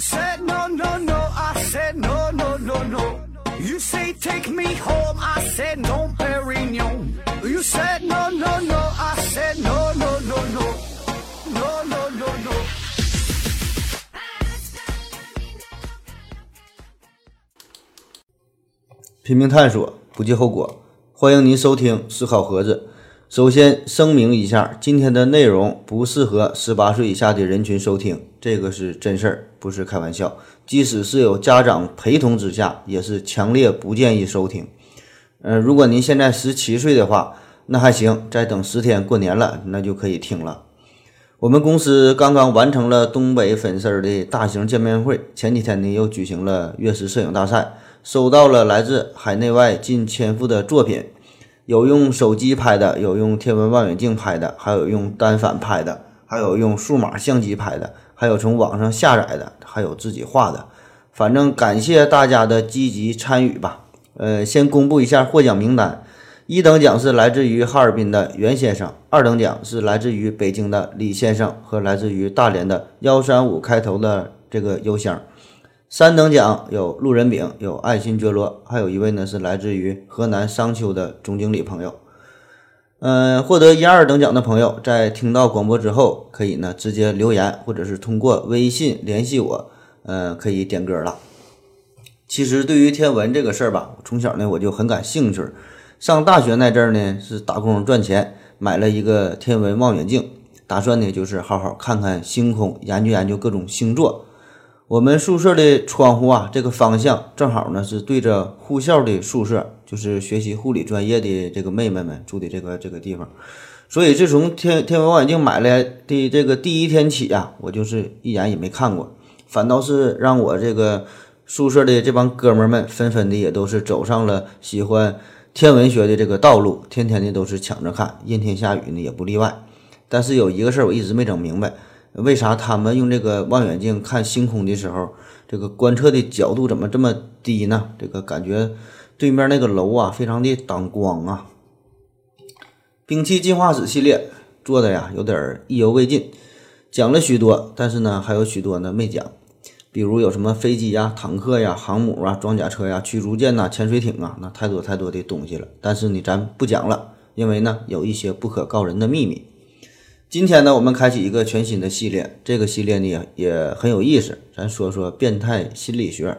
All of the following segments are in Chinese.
Said no, no, no, I said no, no, no, no. You say take me home, I said no, Perignon. You said no, no, no, I said no, no, no, no. No, no, no, no. 拼命探索，不计后果。欢迎您收听思考盒子。首先声明一下，今天的内容不适合十八岁以下的人群收听，这个是真事儿，不是开玩笑。即使是有家长陪同之下，也是强烈不建议收听。嗯、如果您现在十七岁的话，那还行，再等十天过年了，那就可以听了。我们公司刚刚完成了东北粉丝的大型见面会，前几天呢又举行了月食摄影大赛，收到了来自海内外近千幅的作品，有用手机拍的，有用天文望远镜拍的，还有用单反拍的，还有用数码相机拍的，还有从网上下载的，还有自己画的。反正感谢大家的积极参与吧。呃，先公布一下获奖名单。一等奖是来自于哈尔滨的袁先生，二等奖是来自于北京的李先生和来自于大连的幺三五开头的这个邮箱。三等奖有路人丙，有爱新觉罗，还有一位呢是来自于河南商丘的总经理朋友。嗯，获得一二等奖的朋友，在听到广播之后，可以呢直接留言，或者是通过微信联系我，呃，可以点歌了。其实对于天文这个事儿吧，从小呢我就很感兴趣。上大学那阵儿呢，是打工赚钱，买了一个天文望远镜，打算呢就是好好看看星空，研究研究各种星座。我们宿舍的窗户啊，这个方向正好呢是对着护校的宿舍，就是学习护理专业的这个妹妹们住的这个这个地方。所以自从天天文望远镜买来的这个第一天起啊、我就是一眼也没看过，反倒是让我这个宿舍的这帮哥们们纷纷的也都是走上了喜欢天文学的这个道路，天天的都是抢着看，阴天下雨呢也不例外。但是有一个事儿我一直没整明白，为啥他们用这个望远镜看星空的时候，这个观测的角度怎么这么低呢？这个感觉对面那个楼啊，非常的挡光啊。兵器进化史系列做的呀，有点意犹未尽，讲了许多，但是呢，还有许多呢没讲。比如有什么飞机呀、坦克呀、航母啊、装甲车呀、驱逐舰呐、潜水艇啊，那太多太多的东西了。但是呢，咱不讲了，因为呢，有一些不可告人的秘密。今天呢，我们开启一个全新的系列，这个系列呢也很有意思，咱说说变态心理学。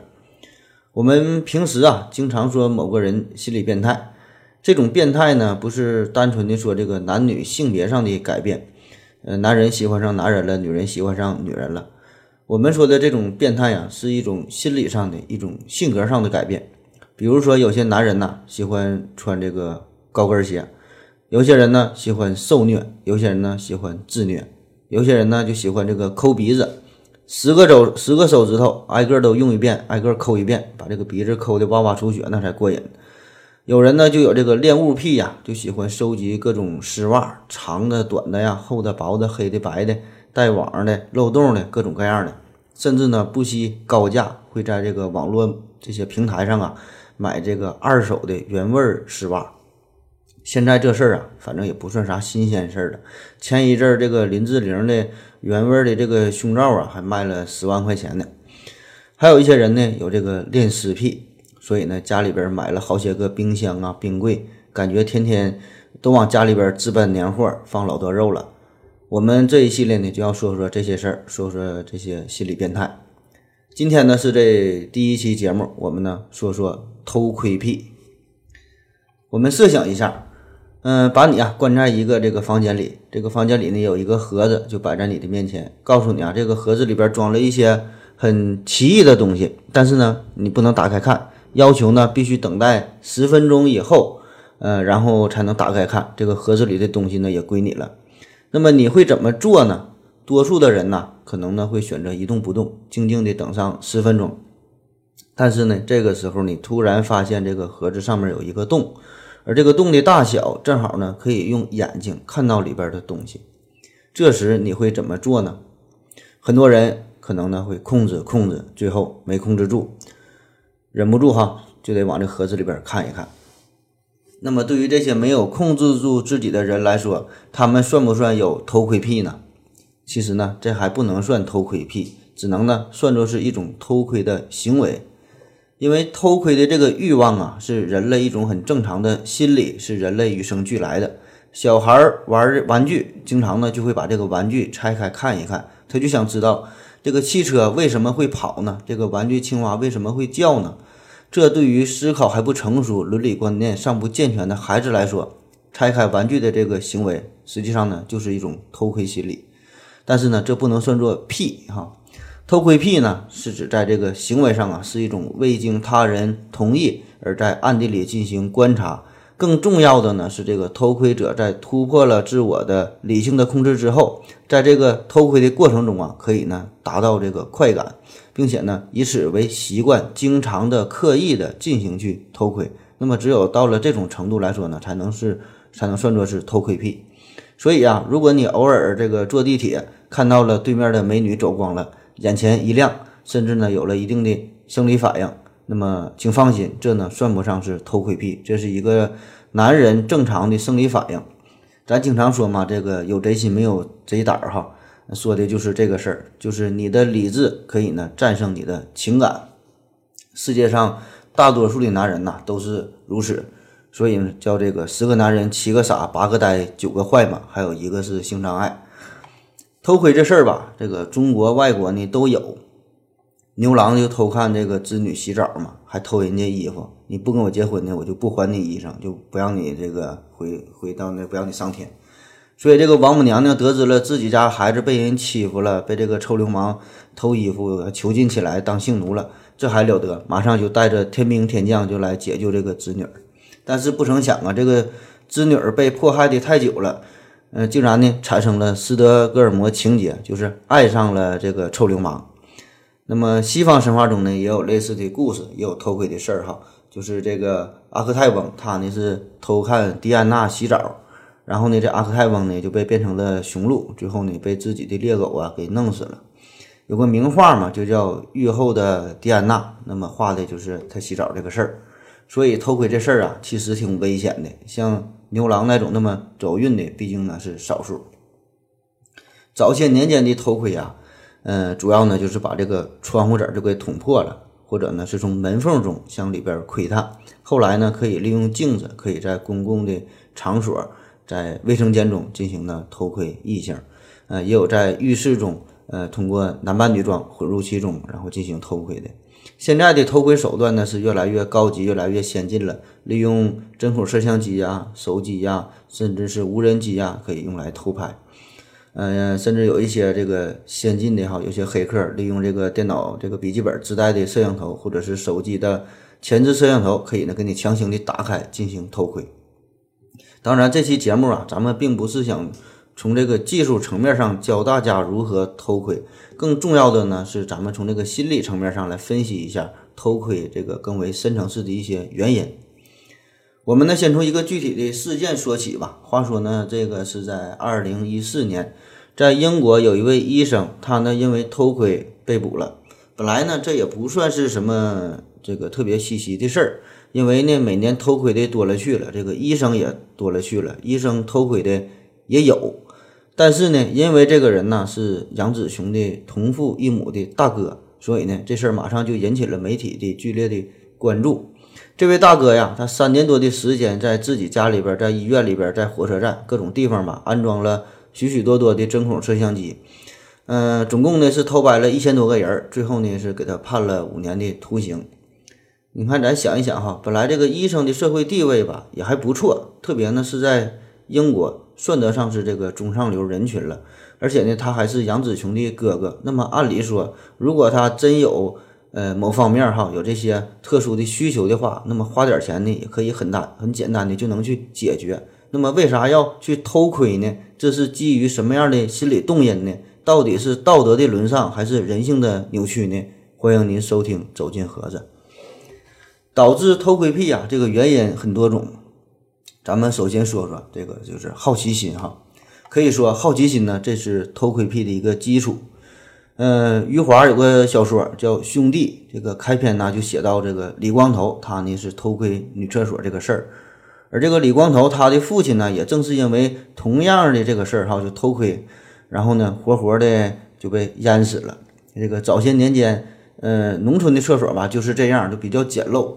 我们平时啊，经常说某个人心理变态，这种变态呢，不是单纯的说这个男女性别上的改变，呃，男人喜欢上男人了，女人喜欢上女人了。我们说的这种变态呀、是一种心理上的一种性格上的改变。比如说，有些男人呐、喜欢穿这个高跟鞋，有些人呢喜欢受虐，有些人呢喜欢自虐，有些人呢就喜欢这个抠鼻子，十个手十个手指头挨个都用一遍，挨个抠一遍，把这个鼻子抠的哇哇出血，那才过瘾。有人呢就有这个恋物癖呀，就喜欢收集各种丝袜，长的、短的呀，厚的、薄的、黑的、白的，带网的、漏洞的，各种各样的。甚至呢不惜高价，会在这个网络这些平台上啊买这个二手的原味丝袜。现在这事儿啊，反正也不算啥新鲜事儿了。前一阵儿这个林志玲的原味的这个胸罩啊，还卖了十万块钱呢。还有一些人呢有这个恋尸癖，所以呢家里边买了好些个冰箱啊、冰柜，感觉天天都往家里边置办年货，放老多肉了。我们这一系列呢就要说说这些事儿，说说这些心理变态。今天呢是这第一期节目，我们呢说说偷窥癖。我们设想一下，嗯、把你啊关在一个这个房间里，这个房间里呢有一个盒子，就摆在你的面前，告诉你啊，这个盒子里边装了一些很奇异的东西，但是呢你不能打开看，要求呢必须等待十分钟以后，呃，然后才能打开看，这个盒子里的东西呢也归你了。那么你会怎么做呢？多数的人呢，可能呢会选择一动不动，静静的等上十分钟。但是呢，这个时候你突然发现这个盒子上面有一个洞，而这个洞的大小正好呢可以用眼睛看到里边的东西。这时你会怎么做呢？很多人可能呢会控制控制，最后没控制住，忍不住哈就得往这盒子里边看一看。那么对于这些没有控制住自己的人来说，他们算不算有偷窥癖呢？其实呢，这还不能算偷窥癖，只能呢算作是一种偷窥的行为。因为偷窥的这个欲望啊，是人类一种很正常的心理，是人类与生俱来的。小孩玩玩具，经常呢就会把这个玩具拆开看一看，他就想知道这个汽车为什么会跑呢？这个玩具青蛙为什么会叫呢？这对于思考还不成熟、伦理观念尚不健全的孩子来说，拆开玩具的这个行为，实际上呢就是一种偷窥心理。但是呢，这不能算作癖哈。偷窥癖呢，是指在这个行为上啊，是一种未经他人同意而在暗地里进行观察。更重要的呢，是这个偷窥者在突破了自我的理性的控制之后，在这个偷窥的过程中啊，可以呢达到这个快感，并且呢以此为习惯，经常的刻意的进行去偷窥。那么只有到了这种程度来说呢，才能是才能算作是偷窥癖。所以啊，如果你偶尔这个坐地铁看到了对面的美女走光了，眼前一亮，甚至呢有了一定的生理反应，那么请放心，这呢算不上是偷窥癖，这是一个男人正常的生理反应。咱经常说嘛，这个有贼心没有贼胆儿哈，说的就是这个事儿，就是你的理智可以呢战胜你的情感。世界上大多数的男人呐都是如此，所以呢叫这个十个男人七个傻八个呆九个坏嘛，还有一个是性障碍。偷窥这事儿吧，这个中国、外国呢都有。牛郎就偷看这个织女洗澡嘛，还偷人家衣服。你不跟我结婚呢，我就不还你衣裳，就不让你这个回回到那，不让你上天。所以这个王母娘娘得知了自己家孩子被人欺负了，被这个臭流氓偷衣服囚禁起来当性奴了，这还了得？马上就带着天兵天将就来解救这个织女。但是不成想啊，这个织女被迫害的太久了。嗯，竟然呢产生了斯德哥尔摩情节，就是爱上了这个臭流氓。那么西方神话中呢也有类似的故事，也有偷窥的事儿哈。就是这个阿克泰翁，他呢是偷看狄安娜洗澡，然后呢这阿克泰翁呢就被变成了雄鹿，最后呢被自己的猎狗啊给弄死了。有个名画嘛，就叫《浴后的狄安娜》，那么画的就是他洗澡这个事儿。所以偷窥这事儿啊，其实挺危险的，像。牛郎那种那么走运的，毕竟呢是少数。早些年间的偷窥啊，嗯，主要呢就是把这个窗户纸就给捅破了，或者呢是从门缝中向里边窥探。后来呢，可以利用镜子，可以在公共的场所，在卫生间中进行呢偷窥异性。呃，也有在浴室中，呃，通过男扮女装混入其中，然后进行偷窥的。现在的偷窥手段呢是越来越高级、越来越先进了，利用针孔摄像机呀、手机呀，甚至是无人机呀，可以用来偷拍。嗯，甚至有一些这个先进的哈，有些黑客利用这个电脑这个笔记本自带的摄像头，或者是手机的前置摄像头，可以呢给你强行的打开进行偷窥。当然，这期节目啊，咱们并不是想。从这个技术层面上教大家如何偷窥，更重要的呢是咱们从这个心理层面上来分析一下偷窥这个更为深层次的一些原因。我们呢先从一个具体的事件说起吧。话说呢，这个是在二零一四年，在英国有一位医生，他呢因为偷窥被捕了。本来呢这也不算是什么这个特别稀奇的事儿，因为呢每年偷窥的多了去了，这个医生也多了去了，医生偷窥的也有。但是呢，因为这个人呢是杨子雄的同父异母的大哥，所以呢这事儿马上就引起了媒体的剧烈的关注。这位大哥呀，他三年多的时间在自己家里边、在医院里边、在火车站各种地方吧，安装了许许多多的针孔摄像机。嗯，总共呢是偷拍了一千多个人，最后呢是给他判了五年的徒刑。你看，咱想一想哈，本来这个医生的社会地位吧也还不错，特别呢是在英国。算得上是这个中上流人群了，而且呢，他还是杨紫琼的哥哥。那么按理说，如果他真有呃某方面哈有这些特殊的需求的话，那么花点钱呢也可以很大很简单的就能去解决。那么为啥要去偷窥呢？这是基于什么样的心理动因呢？到底是道德的沦丧还是人性的扭曲呢？欢迎您收听《走进盒子》。导致偷窥癖啊，这个原因很多种。咱们首先说说这个，就是好奇心哈。可以说，好奇心呢，这是偷窥癖的一个基础。嗯，余华有个小说叫《兄弟》，这个开篇呢就写到这个李光头，他呢是偷窥女厕所这个事儿。而这个李光头他的父亲呢，也正是因为同样的这个事儿哈，就偷窥，然后呢活活的就被淹死了。这个早些年间，呃，农村的厕所吧就是这样，就比较简陋，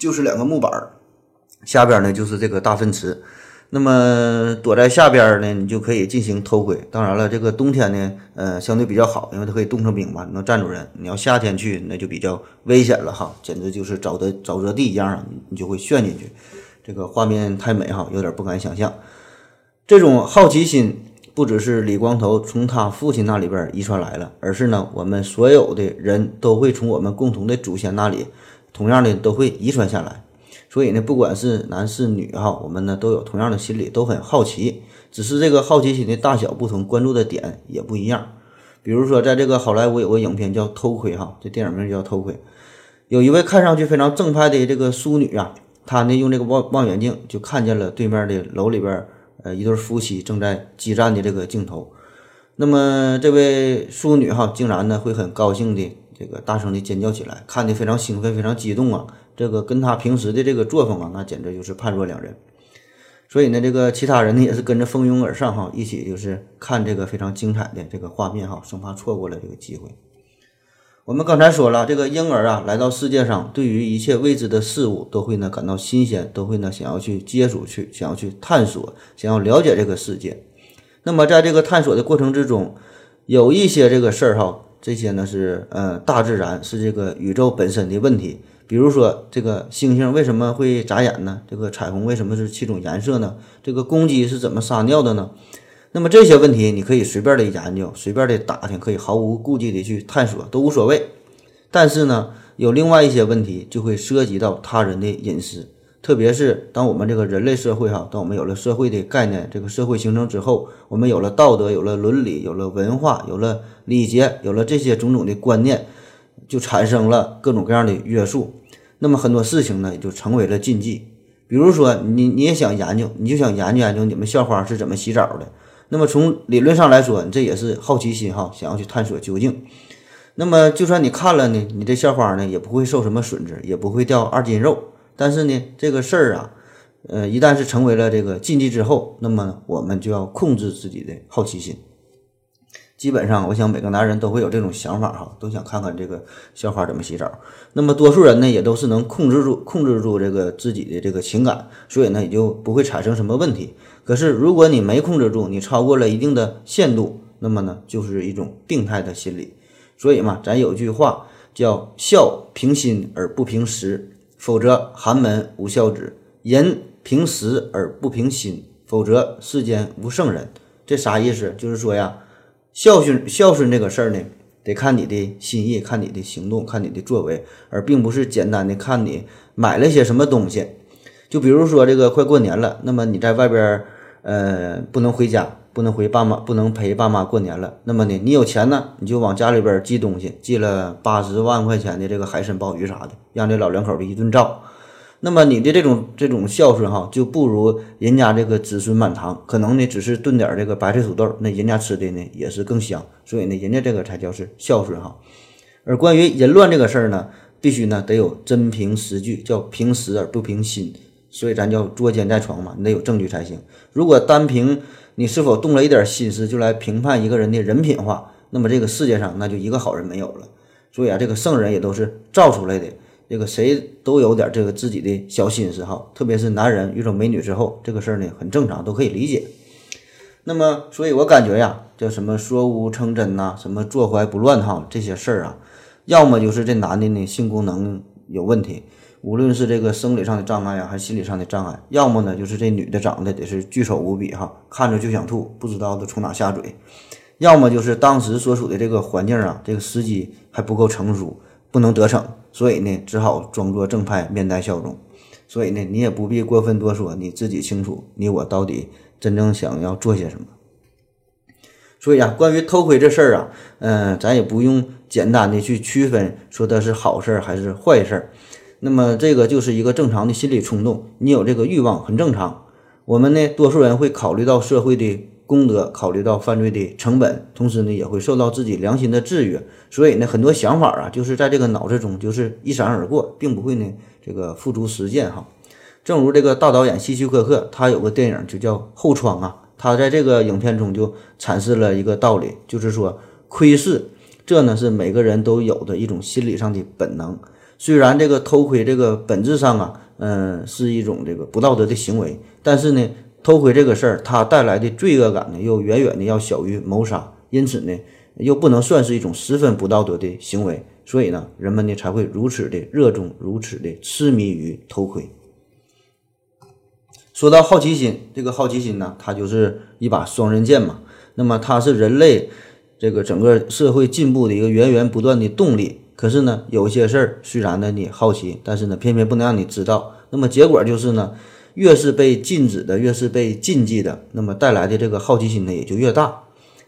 就是两个木板儿，下边呢就是这个大粪池。那么躲在下边呢，你就可以进行偷窥。当然了，这个冬天呢，呃，相对比较好，因为它可以冻成冰嘛，能站住人。你要夏天去，那就比较危险了哈，简直就是沼泽沼泽地一样啊，你就会陷进去。这个画面太美哈，有点不敢想象。这种好奇心不只是李光头从他父亲那里边遗传来了，而是呢，我们所有的人都会从我们共同的祖先那里，同样的都会遗传下来。所以呢，不管是男是女哈，我们呢都有同样的心理，都很好奇，只是这个好奇心的大小不同，关注的点也不一样。比如说，在这个好莱坞有个影片叫《偷窥》哈，这电影名叫《偷窥》，有一位看上去非常正派的这个淑女啊，她呢用这个望望远镜就看见了对面的楼里边，呃，一对夫妻正在激战的这个镜头。那么这位淑女哈，竟然呢会很高兴的这个大声的尖叫起来，看的非常兴奋，非常激动啊。这个跟他平时的这个作风啊，那简直就是判若两人。所以呢，这个其他人呢也是跟着蜂拥而上哈，一起就是看这个非常精彩的这个画面哈，生怕错过了这个机会。我们刚才说了，这个婴儿啊来到世界上，对于一切未知的事物都会呢感到新鲜，都会呢想要去接触去，想要去探索，想要了解这个世界。那么在这个探索的过程之中，有一些这个事儿哈，这些呢是呃大自然是这个宇宙本身的问题。比如说，这个星星为什么会眨眼呢？这个彩虹为什么是七种颜色呢？这个公鸡是怎么撒尿的呢？那么这些问题，你可以随便的研究，随便的打听，可以毫无顾忌的去探索，都无所谓。但是呢，有另外一些问题就会涉及到他人的隐私，特别是当我们这个人类社会哈，当我们有了社会的概念，这个社会形成之后，我们有了道德，有了伦理，有了文化，有了礼节，有了这些种种的观念，就产生了各种各样的约束。那么很多事情呢，也就成为了禁忌。比如说，你你也想研究，你就想研究研究你们校花是怎么洗澡的。那么从理论上来说，你这也是好奇心哈，想要去探索究竟。那么就算你看了呢，你这校花呢也不会受什么损失，也不会掉二斤肉。但是呢，这个事儿啊，呃，一旦是成为了这个禁忌之后，那么我们就要控制自己的好奇心。基本上，我想每个男人都会有这种想法哈，都想看看这个校花怎么洗澡。那么多数人呢，也都是能控制住、控制住这个自己的这个情感，所以呢，也就不会产生什么问题。可是，如果你没控制住，你超过了一定的限度，那么呢，就是一种病态的心理。所以嘛，咱有句话叫“孝平心而不平时”，否则寒门无孝子；人平时而不平心，否则世间无圣人。这啥意思？就是说呀。孝顺孝顺这个事儿呢，得看你的心意，看你的行动，看你的作为，而并不是简单的看你买了些什么东西。就比如说这个快过年了，那么你在外边呃不能回家，不能回爸妈，不能陪爸妈过年了。那么呢，你有钱呢，你就往家里边寄东西，寄了八十万块钱的这个海参、鲍鱼啥的，让这老两口的一顿照。那么你的这种这种孝顺哈，就不如人家这个子孙满堂，可能呢只是炖点这个白菜土豆，那人家吃的呢也是更香，所以呢人家这个才叫是孝顺哈。而关于淫乱这个事儿呢，必须呢得有真凭实据，叫凭实而不凭心，所以咱叫捉奸在床嘛，你得有证据才行。如果单凭你是否动了一点心思就来评判一个人的人品话，那么这个世界上那就一个好人没有了。所以啊，这个圣人也都是造出来的。这个谁都有点这个自己的小心思哈，特别是男人遇到美女之后，这个事儿呢很正常，都可以理解。那么，所以我感觉呀，叫什么说无成真呐，什么坐怀不乱哈，这些事儿啊，要么就是这男的呢性功能有问题，无论是这个生理上的障碍啊，还是心理上的障碍；要么呢就是这女的长得得是巨丑无比哈，看着就想吐，不知道都从哪下嘴；要么就是当时所处的这个环境啊，这个时机还不够成熟，不能得逞。所以呢，只好装作正派，面带笑容。所以呢，你也不必过分多说，你自己清楚，你我到底真正想要做些什么。所以啊，关于偷窥这事儿啊，嗯，咱也不用简单的去区分，说它是好事儿还是坏事儿。那么这个就是一个正常的心理冲动，你有这个欲望很正常。我们呢，多数人会考虑到社会的。功德考虑到犯罪的成本，同时呢也会受到自己良心的制约，所以呢很多想法啊就是在这个脑子中就是一闪而过，并不会呢这个付诸实践哈。正如这个大导演希区柯克，他有个电影就叫《后窗》啊，他在这个影片中就阐释了一个道理，就是说窥视这呢是每个人都有的一种心理上的本能。虽然这个偷窥这个本质上啊，嗯，是一种这个不道德的行为，但是呢，偷窥这个事儿它带来的罪恶感呢，又远远的要小于谋杀，因此呢，又不能算是一种十分不道德的行为。所以呢，人们呢才会如此的热衷，如此的痴迷于偷窥。说到好奇心，这个好奇心呢，它就是一把双刃剑嘛。那么它是人类这个整个社会进步的一个源源不断的动力。可是呢，有些事儿虽然呢你好奇，但是呢偏偏不能让你知道。那么结果就是呢，越是被禁止的，越是被禁忌的，那么带来的这个好奇心呢也就越大。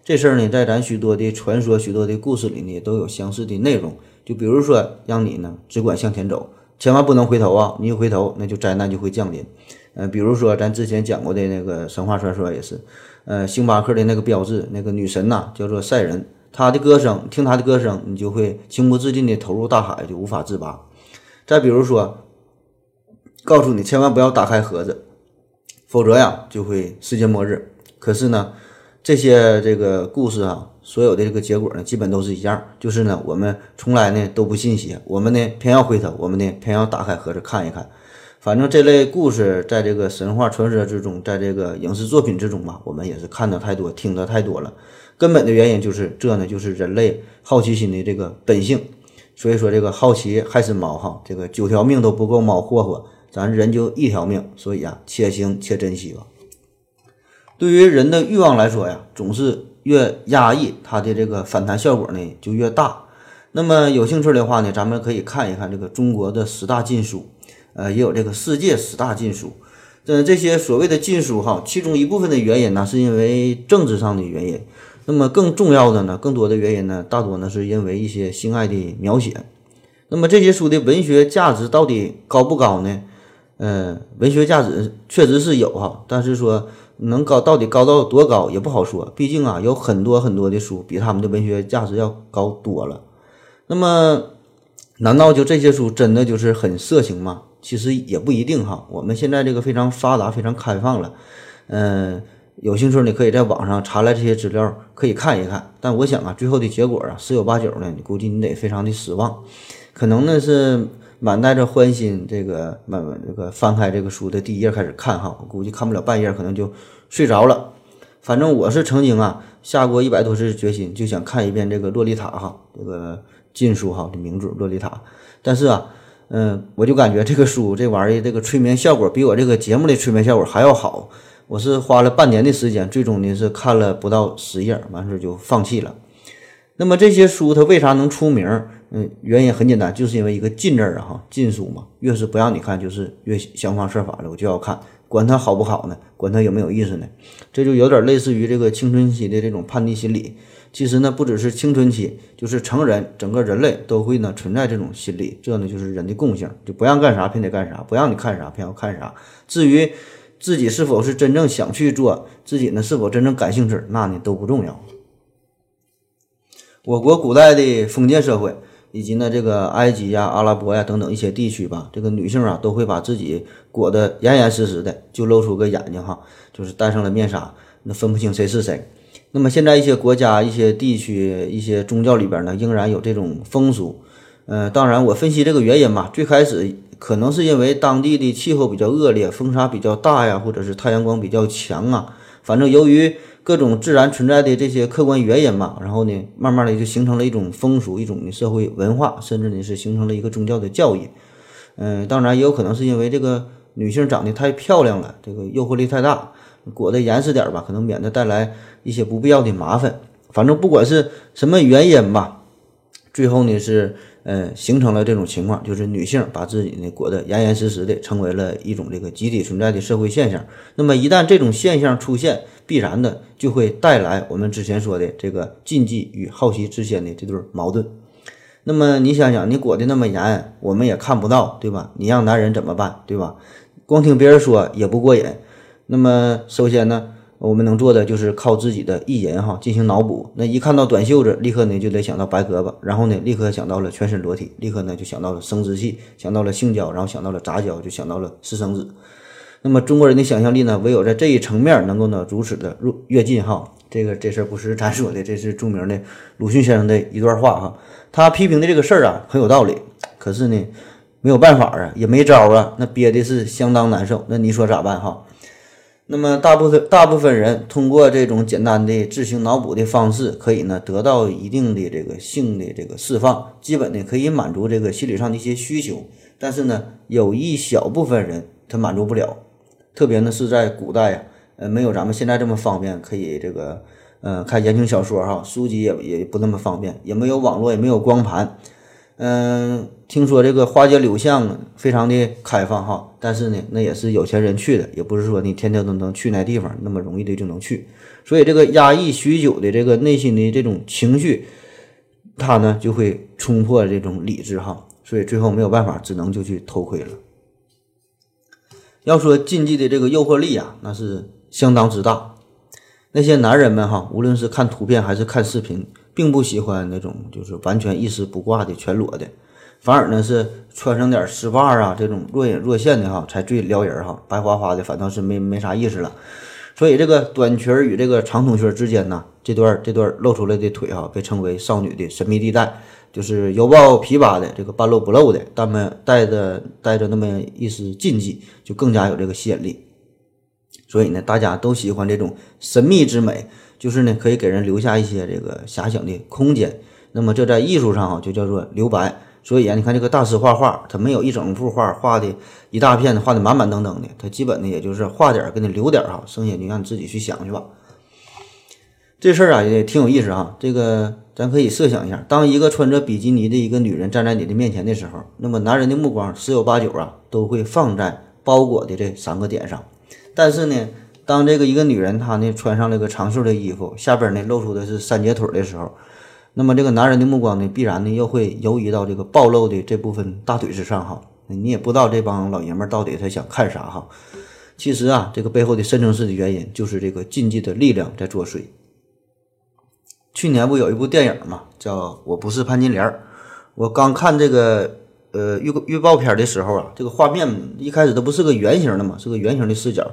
这事儿呢，在咱许多的传说、许多的故事里呢，都有相似的内容。就比如说，让你呢只管向前走，千万不能回头啊！你一回头，那就灾难就会降临。嗯，比如说咱之前讲过的那个神话传说也是，呃，星巴克的那个标志，那个女神呐，叫做赛人，她的歌声，听她的歌声，你就会情不自禁地投入大海，就无法自拔。再比如说，告诉你千万不要打开盒子，否则呀就会世界末日。可是呢？这些这个故事啊，所有的这个结果呢，基本都是一样，就是呢，我们从来呢都不信邪，我们呢偏要回头，我们呢偏要打开盒子看一看。反正这类故事在这个神话传说之中，在这个影视作品之中吧，我们也是看的太多，听的太多了。根本的原因就是这呢，就是人类好奇心的这个本性。所以说这个好奇害死猫哈，这个九条命都不够猫霍霍，咱人就一条命，所以啊，且行且珍惜吧。对于人的欲望来说呀，总是越压抑，它的这个反弹效果呢就越大。那么有兴趣的话呢，咱们可以看一看这个中国的十大禁书，呃，也有这个世界十大禁书。这这些所谓的禁书哈，其中一部分的原因呢，是因为政治上的原因。那么更重要的呢，更多的原因呢，大多呢是因为一些性爱的描写。那么这些书的文学价值到底高不高呢？嗯，文学价值确实是有哈，但是说。能高到底高到多高也不好说，毕竟啊有很多很多的书比他们的文学价值要高多了。那么，难道就这些书真的就是很色情吗？其实也不一定哈。我们现在这个非常发达、非常开放了，嗯，有兴趣你可以在网上查来这些资料，可以看一看。但我想啊，最后的结果啊，十有八九呢，你估计你得非常的失望，可能呢是。满带着欢心，这个满这个翻开这个书的第一页开始看哈，我估计看不了半页，可能就睡着了。反正我是曾经啊下过一百多次决心，就想看一遍这个《洛丽塔》哈，这个禁书哈的名著《洛丽塔》。但是啊，嗯，我就感觉这个书这玩意儿这个催眠效果比我这个节目的催眠效果还要好。我是花了半年的时间，最终呢是看了不到十页，完事就放弃了。那么这些书它为啥能出名？嗯，原因很简单，就是因为一个禁字儿啊，哈，禁书嘛，越是不让你看，就是越想方设法的我就要看，管它好不好呢，管它有没有意思呢，这就有点类似于这个青春期的这种叛逆心理。其实呢，不只是青春期，就是成人，整个人类都会呢存在这种心理，这呢就是人的共性，就不让干啥偏得干啥，不让你看啥偏要看啥。至于自己是否是真正想去做，自己呢是否真正感兴趣，那呢都不重要。我国古代的封建社会。以及呢，这个埃及呀、阿拉伯呀等等一些地区吧，这个女性啊都会把自己裹得严严实实的，就露出个眼睛哈，就是戴上了面纱，那分不清谁是谁。那么现在一些国家、一些地区、一些宗教里边呢，仍然有这种风俗。呃，当然我分析这个原因吧，最开始可能是因为当地的气候比较恶劣，风沙比较大呀，或者是太阳光比较强啊。反正由于各种自然存在的这些客观原因嘛，然后呢，慢慢的就形成了一种风俗，一种社会文化，甚至呢是形成了一个宗教的教义。嗯，当然也有可能是因为这个女性长得太漂亮了，这个诱惑力太大，裹得严实点吧，可能免得带来一些不必要的麻烦。反正不管是什么原因吧，最后呢是。嗯，形成了这种情况，就是女性把自己呢裹得严严实实的，成为了一种这个集体存在的社会现象。那么一旦这种现象出现，必然的就会带来我们之前说的这个禁忌与好奇之间的这对矛盾。那么你想想，你裹得那么严，我们也看不到，对吧？你让男人怎么办，对吧？光听别人说也不过瘾。那么首先呢？我们能做的就是靠自己的意淫哈进行脑补。那一看到短袖子，立刻呢就得想到白胳膊，然后呢立刻想到了全身裸体，立刻呢就想到了生殖器，想到了性交，然后想到了杂交，就想到了私生子。那么中国人的想象力呢，唯有在这一层面能够呢如此的入跃进哈，这个这事儿不是咱说的，这是著名的鲁迅先生的一段话哈。他批评的这个事儿啊很有道理，可是呢没有办法啊，也没招啊，那憋的是相当难受。那你说咋办哈？那么大部分大部分人通过这种简单的自行脑补的方式，可以呢得到一定的这个性的这个释放，基本呢可以满足这个心理上的一些需求。但是呢，有一小部分人他满足不了，特别呢是在古代呀，呃，没有咱们现在这么方便，可以这个呃看言情小说哈，书籍也也不那么方便，也没有网络，也没有光盘。嗯，听说这个花街柳巷非常的开放哈，但是呢，那也是有钱人去的，也不是说你天天都能去那地方那么容易的就能去。所以这个压抑许久的这个内心的这种情绪，他呢就会冲破这种理智哈，所以最后没有办法，只能就去偷窥了。要说禁忌的这个诱惑力啊，那是相当之大。那些男人们哈，无论是看图片还是看视频。并不喜欢那种就是完全一丝不挂的全裸的，反而呢是穿上点丝袜啊，这种若隐若现的哈才最撩人哈，白花花的反倒是没没啥意思了。所以这个短裙与这个长筒裙之间呢，这段这段露出来的腿哈，被称为少女的神秘地带，就是犹抱琵琶的这个半露不露的，但们带着带着那么一丝禁忌，就更加有这个吸引力。所以呢，大家都喜欢这种神秘之美。就是呢，可以给人留下一些这个遐想的空间。那么这在艺术上啊，就叫做留白。所以啊，你看这个大师画画，他没有一整幅画画的一大片的画的满满当当的，他基本呢也就是画点儿，给你留点儿哈，剩下你让你自己去想去吧。这事儿啊也挺有意思哈。这个咱可以设想一下，当一个穿着比基尼的一个女人站在你的面前的时候，那么男人的目光十有八九啊都会放在包裹的这三个点上。但是呢。当这个一个女人她呢穿上了个长袖的衣服，下边呢露出的是三节腿的时候，那么这个男人的目光呢必然呢又会游移到这个暴露的这部分大腿之上哈。你也不知道这帮老爷们到底他想看啥哈。其实啊，这个背后的深层次的原因就是这个禁忌的力量在作祟。去年不有一部电影嘛，叫《我不是潘金莲》。我刚看这个呃预预告片的时候啊，这个画面一开始它不是个圆形的嘛，是个圆形的视角。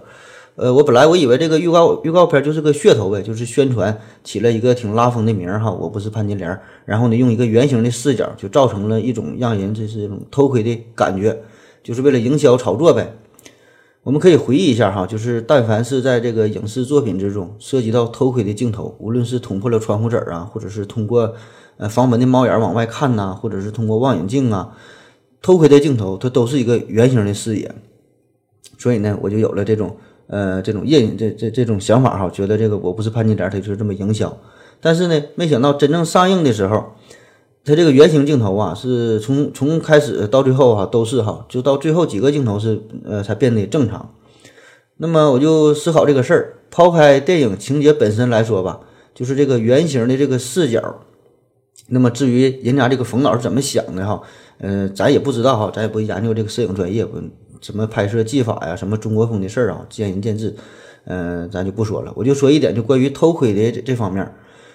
呃，我本来我以为这个预告预告片就是个噱头呗，就是宣传起了一个挺拉风的名儿哈。我不是潘金莲，然后呢，用一个圆形的视角，就造成了一种让人这是一种偷窥的感觉，就是为了营销炒作呗。我们可以回忆一下哈，就是但凡是在这个影视作品之中涉及到偷窥的镜头，无论是捅破了窗户纸啊，或者是通过呃房门的猫眼往外看呐，或者是通过望远镜啊，偷窥的镜头，它都是一个圆形的视野。所以呢，我就有了这种。呃，这种印这这这种想法哈，觉得这个我不是潘金莲，它就是这么营销。但是呢，没想到真正上映的时候，它这个圆形镜头啊，是从从开始到最后哈都是哈，就到最后几个镜头是呃才变得正常。那么我就思考这个事儿，抛开电影情节本身来说吧，就是这个圆形的这个视角。那么至于人家这个冯导是怎么想的哈，嗯，咱也不知道哈，咱也不研究这个摄影专业不。什么拍摄技法呀，什么中国风的事儿啊，见仁见智，嗯，咱就不说了。我就说一点，就关于偷窥的这这方面，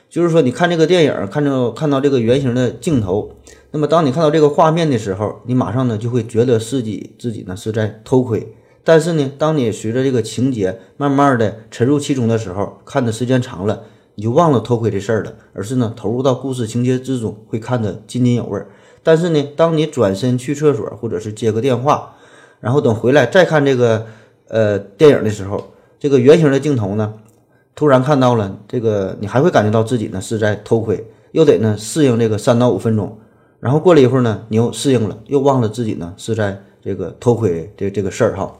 就是说，你看这个电影，看着看到这个圆形的镜头，那么当你看到这个画面的时候，你马上呢就会觉得自己自己呢是在偷窥。但是呢，当你随着这个情节慢慢的沉入其中的时候，看的时间长了，你就忘了偷窥这事儿了，而是呢投入到故事情节之中，会看得津津有味儿。但是呢，当你转身去厕所或者是接个电话，然后等回来再看这个呃电影的时候，这个圆形的镜头呢，突然看到了这个，你还会感觉到自己呢是在偷窥，又得呢适应这个三到五分钟，然后过了一会儿呢，你又适应了，又忘了自己呢是在这个偷窥这这个事儿哈。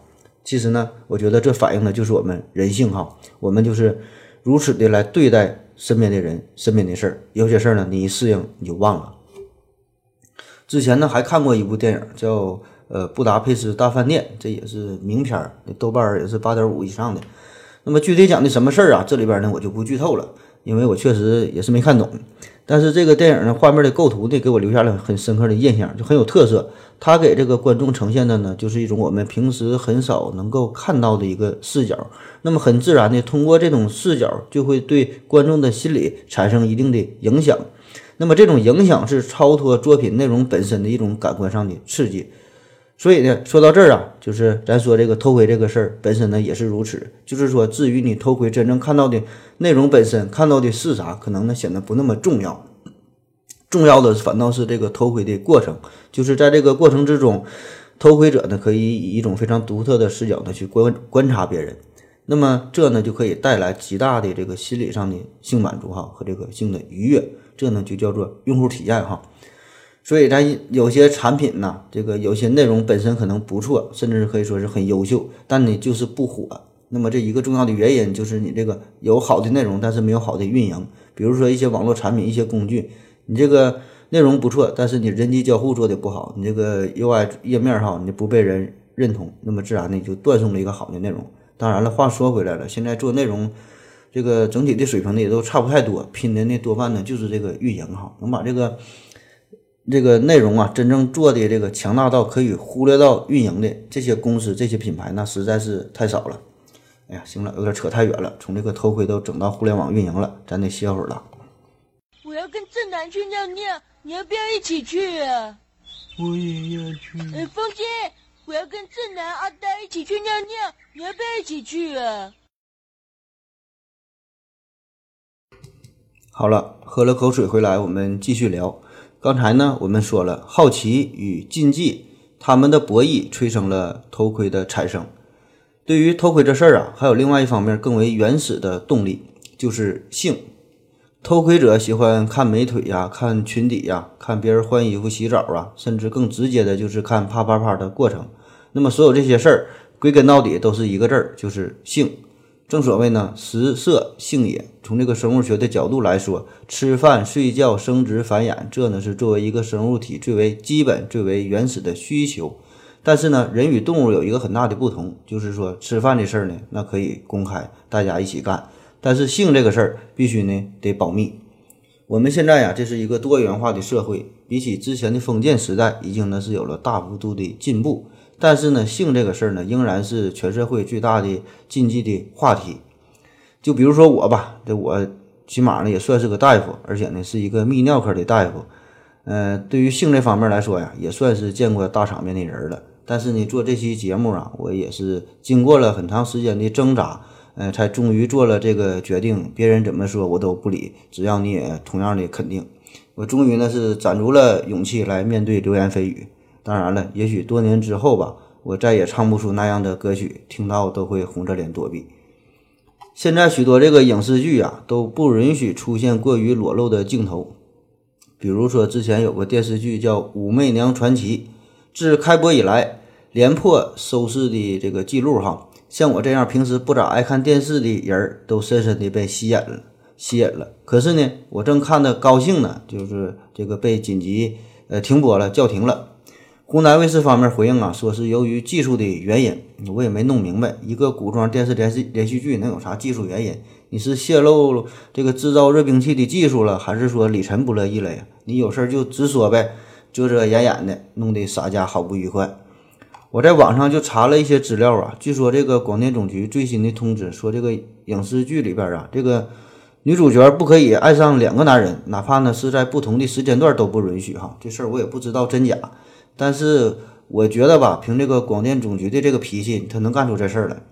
其实呢，我觉得这反映的就是我们人性哈，我们就是如此的来对待身边的人、身边的事儿，有些事儿呢你一适应你就忘了。之前呢还看过一部电影叫。呃，布达佩斯大饭店，这也是名片儿，豆瓣儿也是八点五以上的。那么具体讲的什么事儿啊？这里边呢我就不剧透了，因为我确实也是没看懂。但是这个电影呢，画面的构图呢，给我留下了很深刻的印象，就很有特色。它给这个观众呈现的呢，就是一种我们平时很少能够看到的一个视角。那么很自然的，通过这种视角，就会对观众的心理产生一定的影响。那么这种影响是超脱作品内容本身的一种感官上的刺激。所以呢，说到这儿啊，就是咱说这个偷窥这个事儿本身呢也是如此，就是说至于你偷窥真正看到的内容本身，看到的是啥，可能呢显得不那么重要，重要的反倒是这个偷窥的过程，就是在这个过程之中，偷窥者呢可以以一种非常独特的视角呢去观观察别人，那么这呢就可以带来极大的这个心理上的性满足哈和这个性的愉悦，这呢就叫做用户体验哈。所以，咱有些产品呢，这个有些内容本身可能不错，甚至可以说是很优秀，但你就是不火。那么，这一个重要的原因就是你这个有好的内容，但是没有好的运营。比如说一些网络产品、一些工具，你这个内容不错，但是你人机交互做的不好，你这个 UI 页面哈，你不被人认同，那么自然呢就断送了一个好的内容。当然了，话说回来了，现在做内容，这个整体的水平呢也都差不太多，拼的呢多半呢就是这个运营哈，能把这个。这个内容啊，真正做的这个强大到可以忽略到运营的这些公司、这些品牌，那实在是太少了。哎呀，行了，有点扯太远了，从这个偷窥都整到互联网运营了，咱得歇会儿了。我要跟正南去尿尿，你要不要一起去啊？我也要去。哎，风姐，我要跟正南、阿呆一起去尿尿，你要不要一起去啊？好了，喝了口水回来，我们继续聊。刚才呢，我们说了好奇与禁忌，他们的博弈催生了偷窥的产生。对于偷窥这事儿啊，还有另外一方面更为原始的动力，就是性。偷窥者喜欢看美腿呀，看裙底呀，看别人换衣服、洗澡啊，甚至更直接的就是看啪啪啪的过程。那么所有这些事儿，归根到底都是一个字儿，就是性。正所谓呢，食色性也。从这个生物学的角度来说，吃饭、睡觉、生殖、繁衍，这呢是作为一个生物体最为基本、最为原始的需求。但是呢，人与动物有一个很大的不同，就是说吃饭这事儿呢，那可以公开，大家一起干；但是性这个事儿，必须呢得保密。我们现在呀，这是一个多元化的社会，比起之前的封建时代，已经呢是有了大幅度的进步。但是呢，性这个事儿呢，仍然是全社会最大的禁忌的话题。就比如说我吧，这我起码呢也算是个大夫，而且呢是一个泌尿科的大夫。呃，对于性这方面来说呀，也算是见过大场面的人了。但是呢，做这期节目啊，我也是经过了很长时间的挣扎，呃，才终于做了这个决定。别人怎么说我都不理，只要你也同样的肯定。我终于呢是攒足了勇气来面对流言蜚语。当然了，也许多年之后吧，我再也唱不出那样的歌曲，听到都会红着脸躲避。现在许多这个影视剧啊，都不允许出现过于裸露的镜头。比如说，之前有个电视剧叫《武媚娘传奇》，自开播以来连破收视的这个记录哈。像我这样平时不咋爱看电视的人，都深深的被吸引了，吸引了。可是呢，我正看的高兴呢，就是这个被紧急呃停播了，叫停了。湖南卫视方面回应啊，说是由于技术的原因，我也没弄明白，一个古装电视连续连续剧能有啥技术原因？你是泄露这个制造热兵器的技术了，还是说李晨不乐意了呀？你有事儿就直说呗，遮遮掩掩的，弄得洒家好不愉快。我在网上就查了一些资料啊，据说这个广电总局最新的通知说，这个影视剧里边啊，这个女主角不可以爱上两个男人，哪怕呢是在不同的时间段都不允许哈。这事儿我也不知道真假。但是我觉得吧，凭这个广电总局的这个脾气，他能干出这事儿来？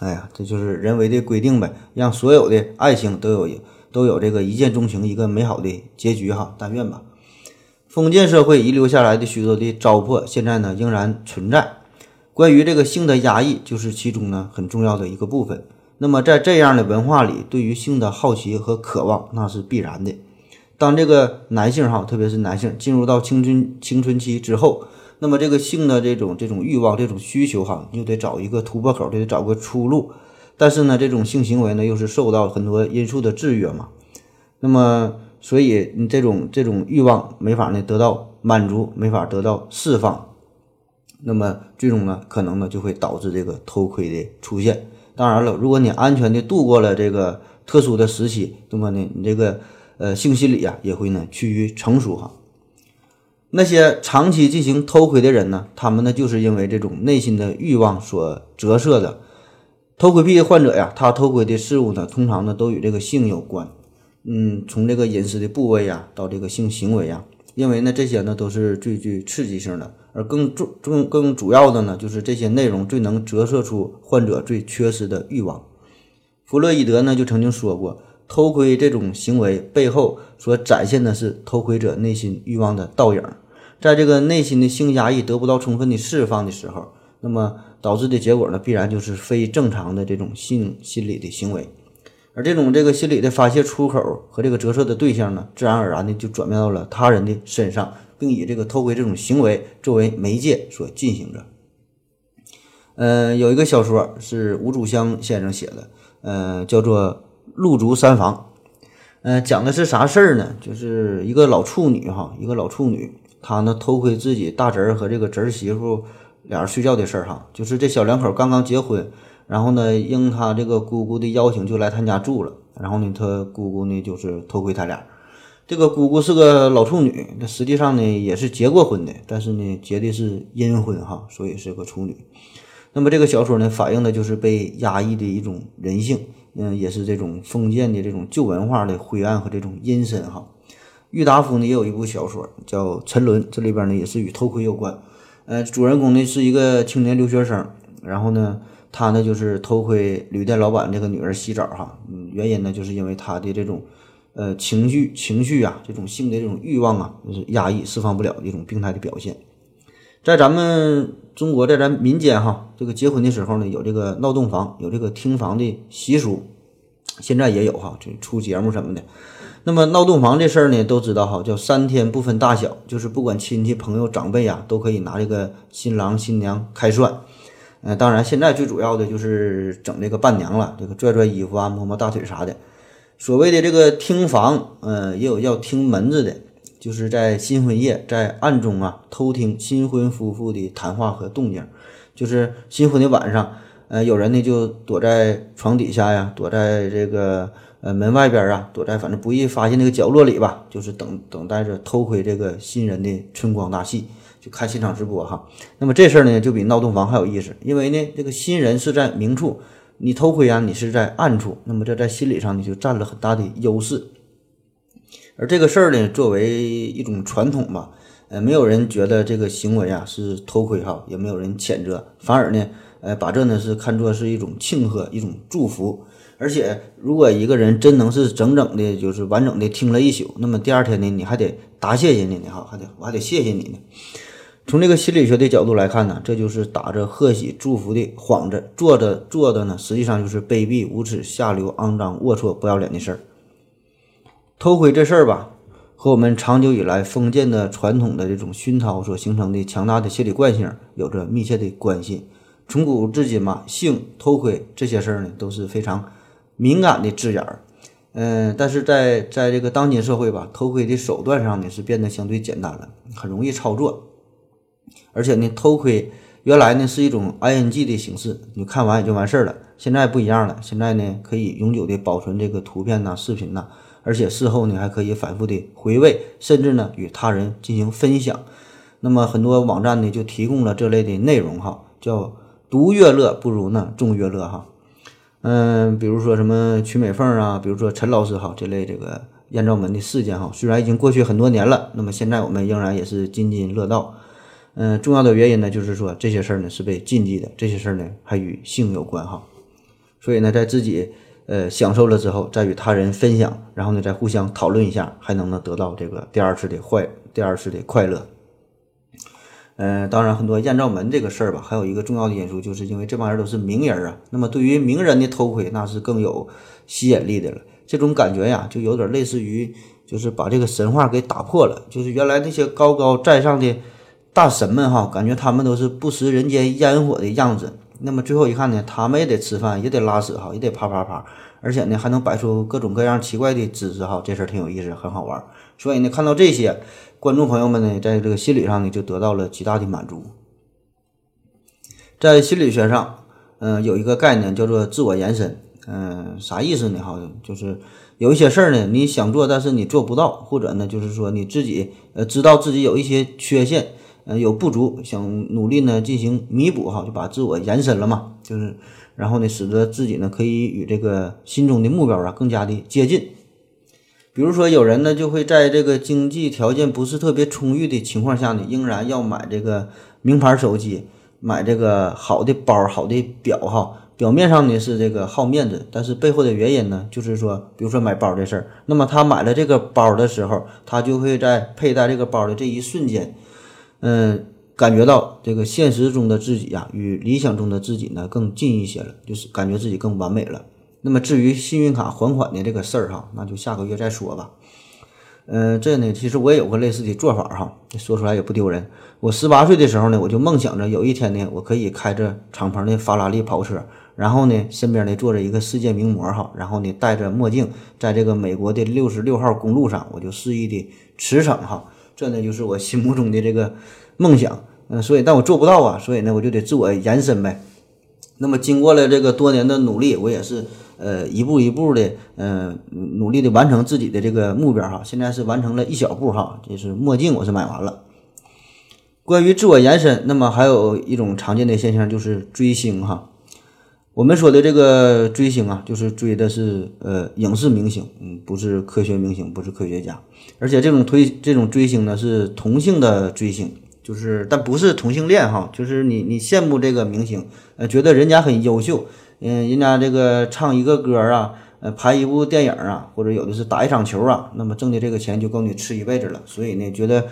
哎呀，这就是人为的规定呗，让所有的爱情都有都有这个一见钟情，一个美好的结局哈。但愿吧。封建社会遗留下来的许多的糟粕，现在呢仍然存在。关于这个性的压抑，就是其中呢很重要的一个部分。那么在这样的文化里，对于性的好奇和渴望，那是必然的。当这个男性哈，特别是男性进入到青春青春期之后，那么这个性的这种这种欲望、这种需求哈，又得找一个突破口，就得找个出路。但是呢，这种性行为呢，又是受到很多因素的制约嘛。那么，所以你这种这种欲望没法呢得到满足，没法得到释放。那么最终呢，可能呢就会导致这个偷窥的出现。当然了，如果你安全的度过了这个特殊的时期，那么呢，你这个。呃，性心理啊也会呢趋于成熟哈。那些长期进行偷窥的人呢，他们呢就是因为这种内心的欲望所折射的。偷窥癖患者呀，他偷窥的事物呢，通常呢都与这个性有关。嗯，从这个隐私的部位呀，到这个性行为呀，因为呢这些呢都是最具刺激性的，而更重重更主要的呢就是这些内容最能折射出患者最缺失的欲望。弗洛伊德呢就曾经说过，偷窥这种行为背后所展现的是偷窥者内心欲望的倒影，在这个内心的性压抑得不到充分的释放的时候，那么导致的结果呢必然就是非正常的这种性心理的行为。而这种这个心理的发泄出口和这个折射的对象呢，自然而然的就转变到了他人的身上，并以这个偷窥这种行为作为媒介所进行着。呃，有一个小说是吴祖香先生写的，呃，叫做《露竹三房》。呃，讲的是啥事儿呢？就是一个老处女哈，一个老处女，她呢偷窥自己大侄儿和这个侄儿媳妇俩人睡觉的事儿哈。就是这小两口刚刚结婚。然后呢，应他这个姑姑的邀请，就来他家住了。然后呢，他姑姑呢就是偷窥他俩。这个姑姑是个老处女，那实际上呢也是结过婚的，但是呢结的是阴婚哈，所以是个处女。那么这个小说呢，反映的就是被压抑的一种人性，嗯，也是这种封建的这种旧文化的灰暗和这种阴森哈。郁达夫呢也有一部小说叫《沉沦》，这里边呢也是与偷窥有关。呃，主人公呢是一个青年留学生，然后呢。他呢，就是偷窥旅店老板这个女儿洗澡，哈，嗯，原因呢，就是因为他的这种，呃，情绪情绪啊，这种性的这种欲望啊，就是压抑释放不了的一种病态的表现。在咱们中国，在咱民间哈，这个结婚的时候呢，有这个闹洞房，有这个听房的习俗，现在也有哈，就出节目什么的。那么闹洞房这事儿呢，都知道哈，叫三天不分大小，就是不管亲戚朋友长辈啊，都可以拿这个新郎新娘开涮。呃，当然，现在最主要的就是整这个伴娘了，这个拽拽衣服啊，摸摸大腿啥的。所谓的这个听房，呃，也有叫听门子的，就是在新婚夜在暗中啊偷听新婚夫妇的谈话和动静。就是新婚的晚上，呃，有人呢就躲在床底下呀，躲在这个呃门外边啊，躲在反正不易发现那个角落里吧，就是等等待着偷窥这个新人的春光大戏。就看现场直播哈，那么这事儿呢就比闹洞房还有意思，因为呢这个新人是在明处，你偷窥啊你是在暗处，那么这在心理上呢就占了很大的优势。而这个事儿呢作为一种传统吧，呃没有人觉得这个行为啊是偷窥哈，也没有人谴责，反而呢呃把这呢是看作是一种庆贺，一种祝福。而且如果一个人真能是整整的，就是完整的听了一宿，那么第二天呢你还得答谢人家呢哈，还得我还得谢谢你呢。从这个心理学的角度来看呢，这就是打着贺喜祝福的幌子，做着做的呢，实际上就是卑鄙无耻、下流、肮脏、龌龊、不要脸的事儿。偷窥这事儿吧，和我们长久以来封建的传统的这种熏陶所形成的强大的心理惯性有着密切的关系。从古至今嘛，性、偷窥这些事儿呢，都是非常敏感的字眼儿。嗯，但是在在这个当今社会吧，偷窥的手段上呢，是变得相对简单了，很容易操作。而且呢，偷窥原来呢是一种 ing 的形式，你看完也就完事儿了。现在不一样了，现在呢可以永久的保存这个图片呐、视频呐，而且事后呢还可以反复的回味，甚至呢与他人进行分享。那么很多网站呢就提供了这类的内容哈，叫独乐乐不如呢众乐乐哈。嗯，比如说什么曲美凤啊，比如说陈老师哈这类这个艳照门的事件哈，虽然已经过去很多年了，那么现在我们仍然也是津津乐道。嗯，重要的原因呢，就是说这些事儿呢是被禁忌的，这些事儿呢还与性有关哈，所以呢，在自己呃享受了之后，再与他人分享，然后呢再互相讨论一下，还能呢得到这个第二次的坏，第二次的快乐。嗯，当然很多艳照门这个事儿吧，还有一个重要的因素，就是因为这帮人都是名人啊，那么对于名人的偷窥，那是更有吸引力的了。这种感觉呀，就有点类似于，就是把这个神话给打破了，就是原来那些高高在上的。大神们哈，感觉他们都是不食人间烟火的样子。那么最后一看呢，他们也得吃饭，也得拉屎哈，也得啪啪啪，而且呢还能摆出各种各样奇怪的姿势哈，这事儿挺有意思，很好玩。所以呢，看到这些观众朋友们呢，在这个心理上呢就得到了极大的满足。在心理学上，嗯，有一个概念叫做自我延伸。嗯，啥意思呢？哈，就是有一些事儿呢，你想做，但是你做不到，或者呢，就是说你自己呃知道自己有一些缺陷。嗯，有不足，想努力呢进行弥补哈，就把自我延伸了嘛，就是，然后呢，使得自己呢可以与这个心中的目标啊更加的接近。比如说，有人呢就会在这个经济条件不是特别充裕的情况下呢，仍然要买这个名牌手机，买这个好的包、好的表哈。表面上呢是这个好面子，但是背后的原因呢，就是说，比如说买包这事儿，那么他买了这个包的时候，他就会在佩戴这个包的这一瞬间，嗯，感觉到这个现实中的自己呀，与理想中的自己呢更近一些了，就是感觉自己更完美了。那么至于信用卡还款的这个事儿哈，那就下个月再说吧。嗯，这呢，其实我也有个类似的做法哈，说出来也不丢人。我十八岁的时候呢，我就梦想着有一天呢，我可以开着敞篷的法拉利跑车。然后呢，身边呢坐着一个世界名模哈，然后呢戴着墨镜，在这个美国的六十六号公路上，我就肆意的驰骋哈，这呢就是我心目中的这个梦想，嗯，所以但我做不到啊，所以呢我就得自我延伸呗。那么经过了这个多年的努力，我也是呃一步一步的嗯努力的完成自己的这个目标哈，现在是完成了一小步哈，就是墨镜我是买完了。关于自我延伸，那么还有一种常见的现象就是追星哈。我们说的这个追星啊，就是追的是呃影视明星，嗯，不是科学明星，不是科学家，而且这种推这种追星呢是同性的追星，就是但不是同性恋哈，就是你你羡慕这个明星，呃，觉得人家很优秀，嗯，人家这个唱一个歌啊，呃，拍一部电影啊，或者有的是打一场球啊，那么挣的这个钱就够你吃一辈子了，所以呢，觉得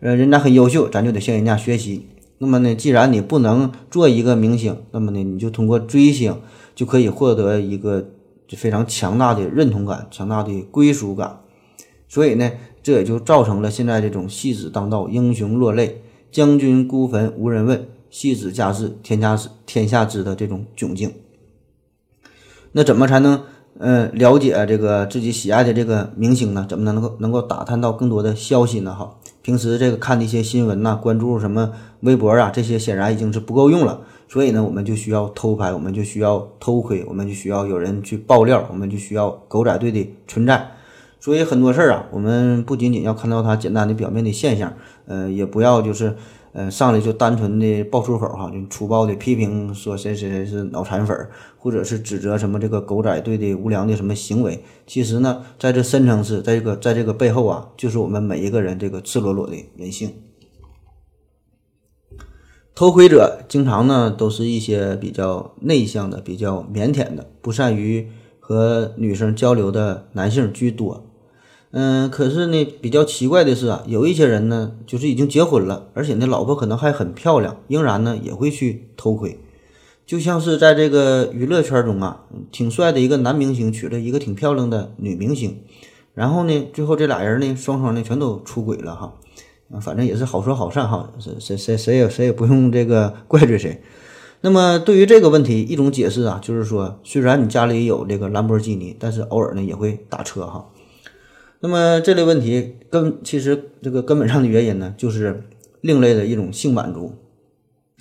呃人家很优秀，咱就得向人家学习。那么呢，既然你不能做一个明星，那么呢，你就通过追星就可以获得一个非常强大的认同感、强大的归属感。所以呢，这也就造成了现在这种戏子当道、英雄落泪、将军孤坟无人问、戏子驾至天下知天下知的这种窘境。那怎么才能呃了解这个自己喜爱的这个明星呢？怎么能够能够打探到更多的消息呢？哈。平时这个看的一些新闻呐，关注什么微博啊，这些显然已经是不够用了。所以呢，我们就需要偷拍，我们就需要偷窥，我们就需要有人去爆料，我们就需要狗仔队的存在。所以很多事儿啊，我们不仅仅要看到它简单的表面的现象，呃，也不要就是。嗯，上来就单纯的爆粗口哈，就粗暴的批评说谁谁谁是脑残粉，或者是指责什么这个狗仔队的无良的什么行为。其实呢，在这深层次，在这个在这个背后啊，就是我们每一个人这个赤裸裸的人性。偷窥者经常呢都是一些比较内向的、比较腼腆的、不善于和女生交流的男性居多。嗯，可是呢，比较奇怪的是啊，有一些人呢，就是已经结婚了，而且呢，老婆可能还很漂亮，仍然呢也会去偷窥，就像是在这个娱乐圈中啊，挺帅的一个男明星娶了一个挺漂亮的女明星，然后呢，最后这俩人呢，双双呢全都出轨了哈，反正也是好说好散哈，谁谁谁谁也谁也不用这个 怪罪谁。那么对于这个问题，一种解释啊，就是说，虽然你家里有这个兰博基尼，但是偶尔呢也会打车哈。那么这类问题根其实这个根本上的原因呢，就是另类的一种性满足。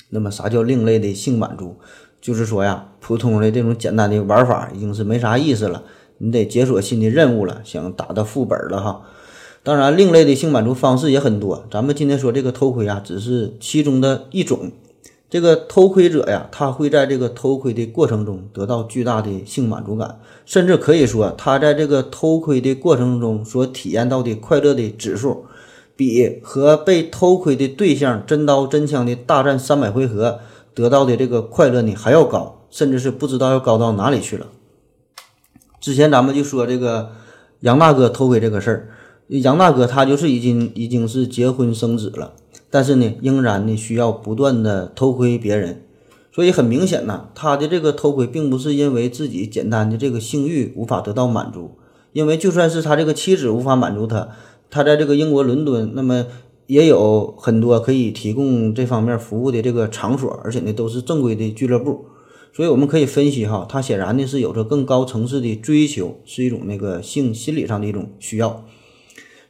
那么啥叫另类的性满足？就是说呀，普通的这种简单的玩法已经是没啥意思了，你得解锁新的任务了，想打到副本了哈。当然，另类的性满足方式也很多，咱们今天说这个偷窥啊，只是其中的一种。这个偷窥者呀，他会在这个偷窥的过程中得到巨大的性满足感，甚至可以说，他在这个偷窥的过程中所体验到的快乐的指数，比和被偷窥的对象真刀真枪的大战三百回合得到的这个快乐呢还要高，甚至是不知道要高到哪里去了。之前咱们就说这个杨大哥偷窥这个事儿，杨大哥他就是已经已经是结婚生子了。但是呢，仍然呢需要不断的偷窥别人，所以很明显呢，他的这个偷窥并不是因为自己简单的这个性欲无法得到满足，因为就算是他这个妻子无法满足他，他在这个英国伦敦，那么也有很多可以提供这方面服务的这个场所，而且呢都是正规的俱乐部，所以我们可以分析哈，他显然呢是有着更高层次的追求，是一种那个性心理上的一种需要。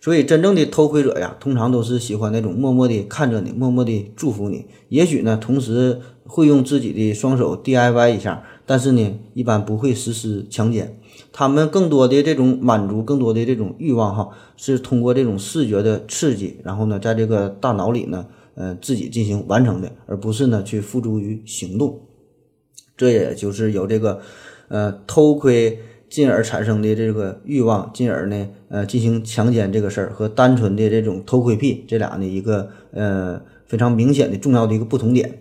所以，真正的偷窥者呀，通常都是喜欢那种默默地看着你，默默地祝福你。也许呢，同时会用自己的双手 DIY 一下，但是呢，一般不会实施强奸。他们更多的这种满足，更多的这种欲望，哈，是通过这种视觉的刺激，然后呢，在这个大脑里呢，呃，自己进行完成的，而不是呢去付诸于行动。这也就是由这个，呃，偷窥。进而产生的这个欲望，进而呢，呃，进行强奸这个事儿，和单纯的这种偷窥癖，这俩呢一个呃非常明显的重要的一个不同点。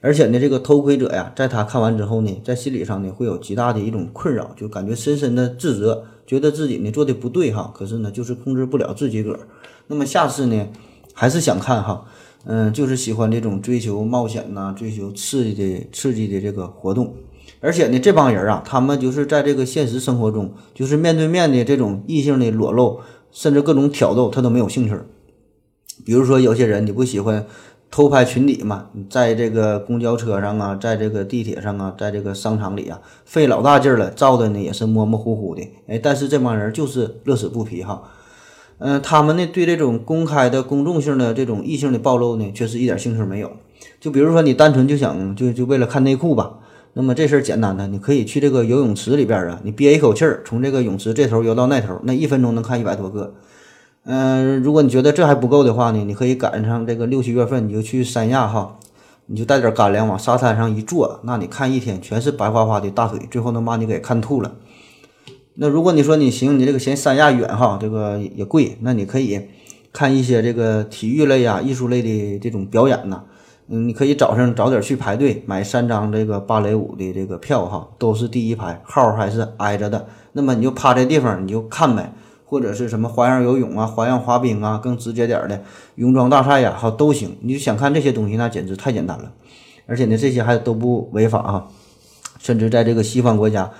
而且呢，这个偷窥者呀，在他看完之后呢，在心理上呢会有极大的一种困扰，就感觉深深的自责，觉得自己呢做的不对哈，可是呢就是控制不了自己个儿。那么下次呢，还是想看哈，嗯，就是喜欢这种追求冒险呐、追求刺激的刺激的这个活动。而且呢，这帮人啊，他们就是在这个现实生活中，就是面对面的这种异性的裸露，甚至各种挑逗，他都没有兴趣儿。比如说，有些人你不喜欢偷拍群体嘛？你在这个公交车上啊，在这个地铁上啊，在这个商场里啊，费老大劲儿了，照的呢也是模模糊糊的。哎，但是这帮人就是乐此不疲哈。嗯、他们呢对这种公开的、公众性的这种异性的暴露呢，却是一点兴趣没有。就比如说，你单纯就想就就为了看内裤吧。那么这事儿简单的，你可以去这个游泳池里边啊，你憋一口气儿，从这个泳池这头游到那头，那一分钟能看一百多个。嗯、如果你觉得这还不够的话呢，你可以赶上这个六七月份，你就去三亚哈，你就带点干粮往沙滩上一坐，那你看一天全是白花花的大腿，最后能把你给看吐了。那如果你说你行，你这个嫌三亚远哈，这个也贵，那你可以看一些这个体育类呀、艺术类的这种表演呐。嗯，你可以早上早点去排队买三张这个芭蕾舞的这个票哈，都是第一排，号还是挨着的。那么你就趴这地方你就看呗，或者是什么花样游泳啊、花样滑冰啊，更直接点的泳装大赛呀，哈都行。你就想看这些东西，那简直太简单了，而且呢，这些还都不违法哈，甚至在这个西方国家。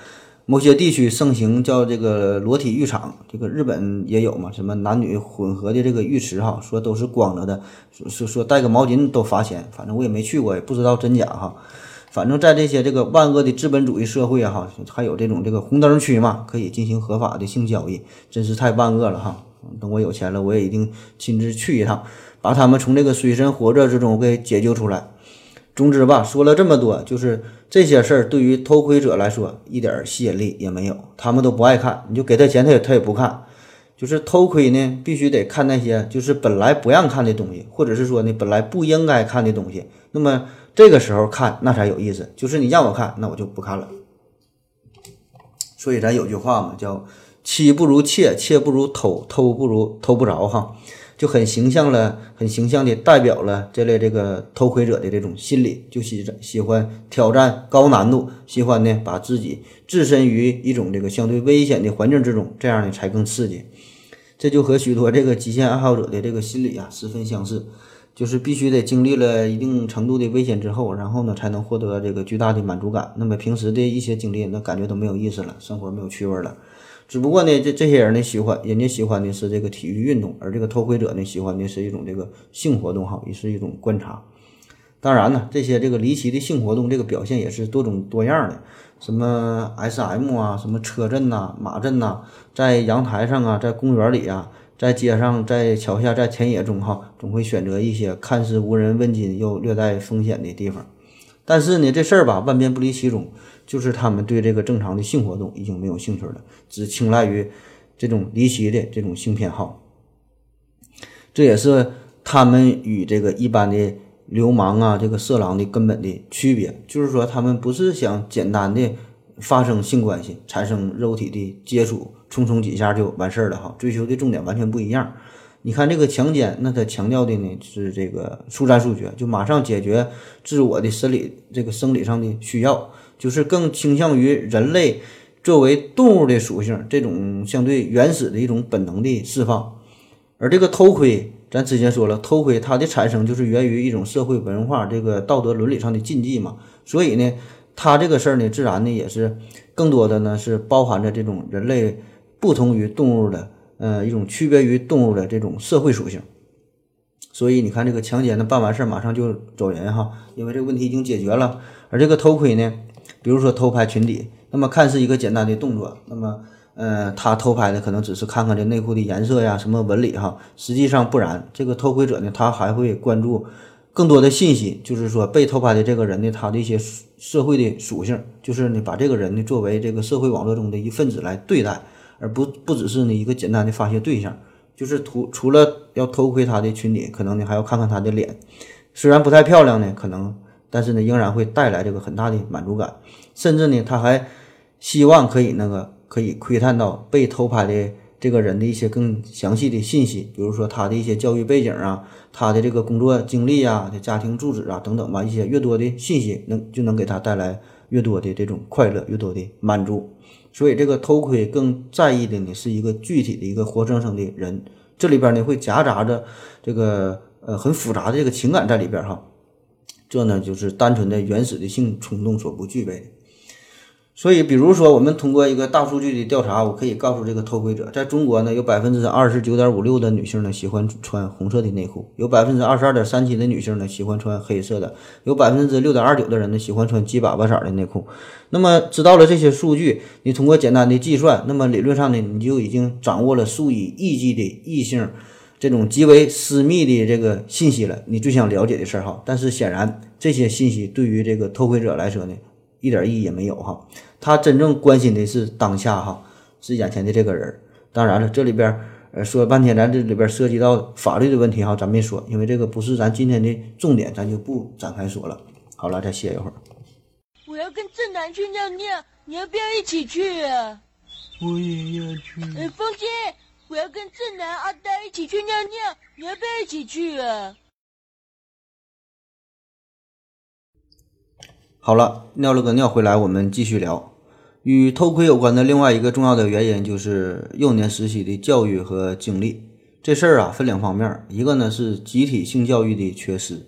某些地区盛行叫这个裸体浴场，这个日本也有嘛，什么男女混合的这个浴池哈，说都是光着的，说说说带个毛巾都罚钱，反正我也没去过，也不知道真假哈。反正在这些这个万恶的资本主义社会啊哈，还有这种这个红灯区嘛，可以进行合法的性交易，真是太万恶了哈。等我有钱了，我也一定亲自去一趟，把他们从这个水深火热之中给解救出来。总之吧，说了这么多，就是这些事儿对于偷窥者来说一点吸引力也没有，他们都不爱看，你就给他钱，他也他也不看。就是偷窥呢，必须得看那些就是本来不让看的东西，或者是说呢本来不应该看的东西。那么这个时候看那才有意思，就是你让我看，那我就不看了。所以咱有句话嘛，叫“妻不如妾，妾不如偷，偷不如偷不着”哈。就很形象了，很形象的代表了这类这个偷窥者的这种心理，就喜喜欢挑战高难度，喜欢呢把自己置身于一种这个相对危险的环境之中，这样呢才更刺激。这就和许多这个极限爱好者的这个心理啊十分相似，就是必须得经历了一定程度的危险之后，然后呢才能获得这个巨大的满足感。那么平时的一些经历，那感觉都没有意思了，生活没有趣味了。只不过呢，这这些人呢喜欢，人家喜欢的是这个体育运动，而这个偷窥者呢喜欢的是一种这个性活动哈，也是一种观察。当然呢，这些这个离奇的性活动，这个表现也是多种多样的，什么 S.M 啊，什么车震呐、马震呐，在阳台上啊，在公园里啊，在街上、在桥下、在田野中哈，总会选择一些看似无人问津又略带风险的地方。但是呢，这事儿吧，万变不离其宗，就是他们对这个正常的性活动已经没有兴趣了，只青睐于这种离奇的这种性偏好。这也是他们与这个一般的流氓啊、这个色狼的根本的区别，就是说他们不是想简单的发生性关系、产生肉体的接触，匆匆几下就完事儿了哈，追求的重点完全不一样。你看这个强奸，那他强调的呢是这个速战速决，就马上解决自我的生理这个生理上的需要，就是更倾向于人类作为动物的属性，这种相对原始的一种本能的释放。而这个偷窥，咱之前说了，偷窥它的产生就是源于一种社会文化这个道德伦理上的禁忌嘛，所以呢，它这个事儿呢，自然呢也是更多的呢是包含着这种人类不同于动物的。呃，一种区别于动物的这种社会属性，所以你看，这个强奸的办完事儿马上就走人哈，因为这个问题已经解决了。而这个偷窥呢，比如说偷拍裙底，那么看似一个简单的动作，那么呃，他偷拍的可能只是看看这内裤的颜色呀，什么纹理哈，实际上不然。这个偷窥者呢，他还会关注更多的信息，就是说被偷拍的这个人呢，他的一些社会的属性，就是你把这个人呢作为这个社会网络中的一份子来对待。而不不只是呢一个简单的发泄对象，就是除除了要偷窥他的裙底，可能呢还要看看他的脸，虽然不太漂亮呢，可能，但是呢仍然会带来这个很大的满足感，甚至呢他还希望可以那个可以窥探到被偷拍的这个人的一些更详细的信息，比如说他的一些教育背景啊，他的这个工作经历啊，的家庭住址啊等等吧，一些越多的信息能就能给他带来越多的这种快乐，越多的满足。所以这个偷窥更在意的呢是一个具体的一个活生生的人，这里边呢会夹杂着这个呃很复杂的这个情感在里边哈，这呢就是单纯的原始的性冲动所不具备的。所以，比如说，我们通过一个大数据的调查，我可以告诉这个偷窥者，在中国呢，有百分之二十九点五六的女性呢喜欢穿红色的内裤，有百分之二十二点三七的女性呢喜欢穿黑色的，有百分之六点二九的人呢喜欢穿鸡粑粑色的内裤。那么，知道了这些数据，你通过简单的计算，那么理论上呢，你就已经掌握了数以亿计的异性这种极为私密的这个信息了，你最想了解的事儿哈。但是显然，这些信息对于这个偷窥者来说呢，一点意义也没有哈。他真正关心的是当下哈，是眼前的这个人。当然了，这里边呃说半天，咱这里边涉及到法律的问题哈，咱没说，因为这个不是咱今天的重点，咱就不展开说了。好了，再歇一会儿。我要跟正南去尿尿，你要不要一起去啊？我也要去。呃，风姐，我要跟正南、阿呆一起去尿尿，你要不要一起去啊？好了，尿了个尿回来，我们继续聊。与偷窥有关的另外一个重要的原因就是幼年时期的教育和经历。这事儿啊分两方面，一个呢是集体性教育的缺失，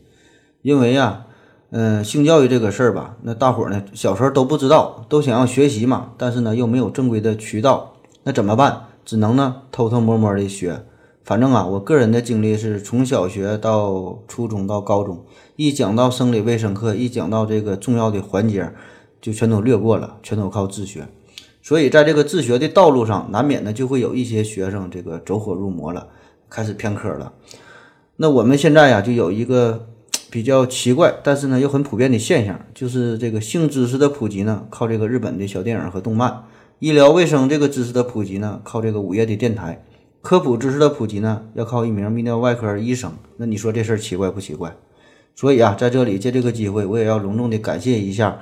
因为啊，嗯，性教育这个事儿吧，那大伙儿呢小时候都不知道，都想要学习嘛，但是呢又没有正规的渠道，那怎么办？只能呢偷偷摸摸的学。反正啊，我个人的经历是从小学到初中到高中，一讲到生理卫生课，一讲到这个重要的环节。就全都略过了，全都靠自学，所以在这个自学的道路上，难免呢就会有一些学生这个走火入魔了，开始偏科了。那我们现在呀，就有一个比较奇怪，但是呢又很普遍的现象，就是这个性知识的普及呢，靠这个日本的小电影和动漫；医疗卫生这个知识的普及呢，靠这个午夜的电台；科普知识的普及呢，要靠一名泌尿外科医生。那你说这事儿奇怪不奇怪？所以啊，在这里借这个机会，我也要隆重的感谢一下。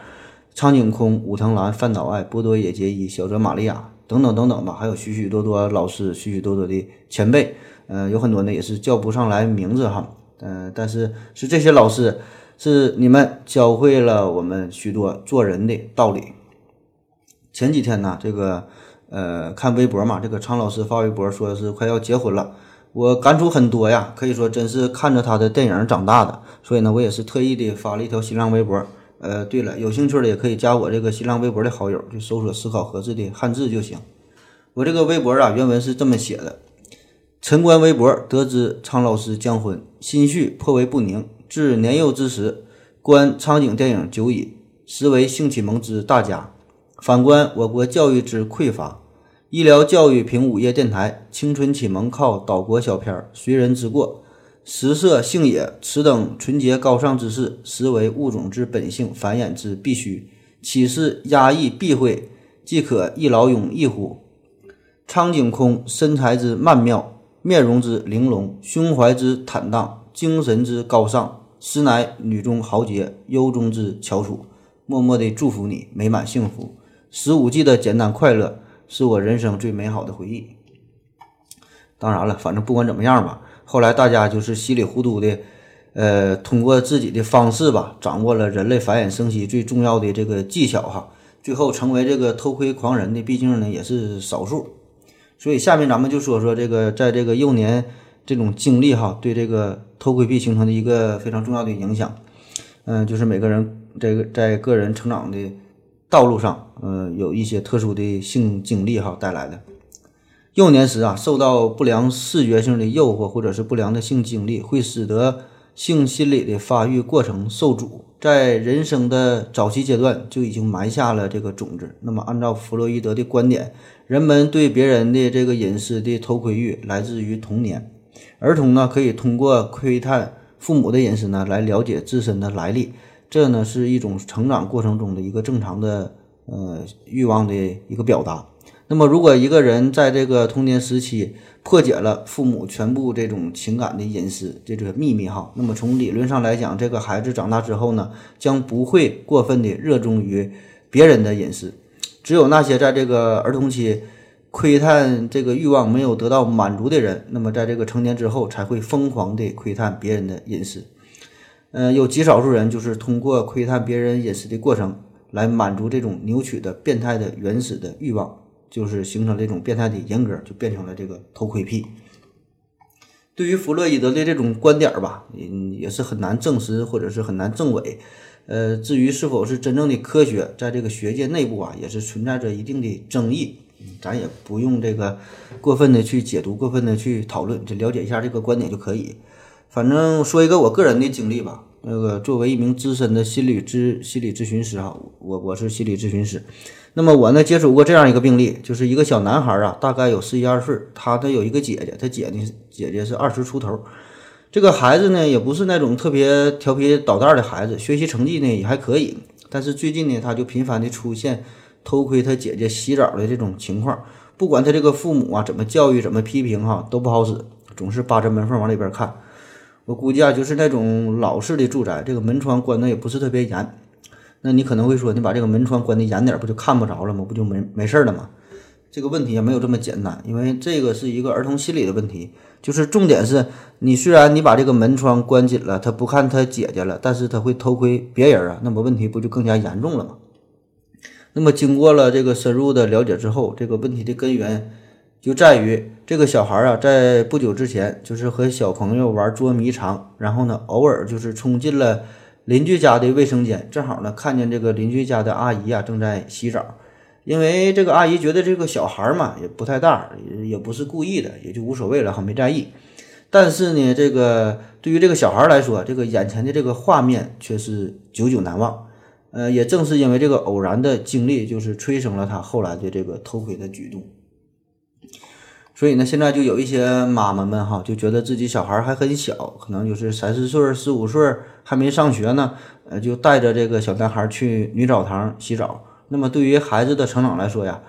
苍井空、武藤兰、饭岛爱、波多野结衣、小泽玛利亚等等等等吧，还有许许多多老师、许许多多的前辈，呃，有很多呢也是叫不上来名字哈，嗯，但是是这些老师，是你们教会了我们许多做人的道理。前几天呢，这个呃看微博嘛，这个苍老师发微博说是快要结婚了，我感触很多呀，可以说真是看着他的电影长大的，所以呢，我也是特意的发了一条新浪微博。呃，对了，有兴趣的也可以加我这个新浪微博的好友，就搜索“思考盒子”的汉字就行。我这个微博啊，原文是这么写的：晨观微博，得知苍老师将婚，心绪颇为不宁。自年幼之时，观苍井电影久矣，实为性启蒙之大家。反观我国教育之匮乏，医疗教育凭午夜电台，青春启蒙靠岛国小片儿，随人之过。食色性也，此等纯洁高尚之事，实为物种之本性繁衍之必须。岂是压抑避讳，即可一劳永逸乎？苍井空身材之曼妙，面容之玲珑，胸怀之坦荡，精神之高尚，实乃女中豪杰，优中之翘楚。默默地祝福你美满幸福。十五季的简单快乐，是我人生最美好的回忆。当然了，反正不管怎么样吧。后来大家就是稀里糊涂的，呃，通过自己的方式吧，掌握了人类繁衍生息最重要的这个技巧哈，最后成为这个偷窥狂人的，毕竟呢也是少数。所以下面咱们就说说这个在这个幼年这种经历哈，对这个偷窥癖形成的一个非常重要的影响。嗯，就是每个人这个在个人成长的道路上，嗯，有一些特殊的性经历哈带来的。幼年时啊，受到不良视觉性的诱惑，或者是不良的性经历，会使得性心理的发育过程受阻，在人生的早期阶段就已经埋下了这个种子。那么，按照弗洛伊德的观点，人们对别人的这个隐私的偷窥欲来自于童年。儿童呢，可以通过窥探父母的隐私呢，来了解自身的来历。这呢，是一种成长过程中的一个正常的呃欲望的一个表达。那么，如果一个人在这个童年时期破解了父母全部这种情感的隐私这个秘密哈，那么从理论上来讲，这个孩子长大之后呢，将不会过分的热衷于别人的隐私，只有那些在这个儿童期窥探这个欲望没有得到满足的人，那么在这个成年之后才会疯狂地窥探别人的隐私。嗯，有极少数人就是通过窥探别人隐私的过程来满足这种扭曲的、变态的、原始的欲望，就是形成这种变态的人格，就变成了这个偷窥癖。对于弗洛伊德的这种观点吧，嗯，也是很难证实或者是很难证伪。呃，至于是否是真正的科学，在这个学界内部啊，也是存在着一定的争议。咱也不用这个过分的去解读，过分的去讨论，就了解一下这个观点就可以。反正说一个我个人的经历吧。那个作为一名资深的心理咨心理咨询师哈，我我是心理咨询师。那么我呢接触过这样一个病例，就是一个小男孩啊，大概有十一二岁，他呢有一个姐姐，他姐呢姐姐是二十出头。这个孩子呢也不是那种特别调皮捣蛋的孩子，学习成绩呢也还可以。但是最近呢，他就频繁的出现偷窥他姐姐洗澡的这种情况，不管他这个父母啊怎么教育、怎么批评哈，都不好使，总是扒着门缝往里边看。我估计啊，就是那种老式的住宅，这个门窗关的也不是特别严。那你可能会说，你把这个门窗关的严点，不就看不着了吗？不就没没事儿了吗？这个问题也没有这么简单，因为这个是一个儿童心理的问题。就是重点是你虽然你把这个门窗关紧了，他不看他姐姐了，但是他会偷窥别人啊，那么问题不就更加严重了吗？那么经过了这个深入的了解之后，这个问题的根源。就在于这个小孩啊，在不久之前就是和小朋友玩捉迷藏，然后呢，偶尔就是冲进了邻居家的卫生间，正好呢看见这个邻居家的阿姨啊正在洗澡。因为这个阿姨觉得这个小孩嘛也不太大，也也不是故意的，也就无所谓了，哈，没在意。但是呢，这个对于这个小孩来说，这个眼前的这个画面却是久久难忘。呃，也正是因为这个偶然的经历，就是催生了他后来的这个偷窥的举动。所以呢，现在就有一些妈妈们哈，就觉得自己小孩还很小，可能就是三四岁、四五岁，还没上学呢，呃，就带着这个小男孩去女澡堂洗澡。那么对于孩子的成长来说呀，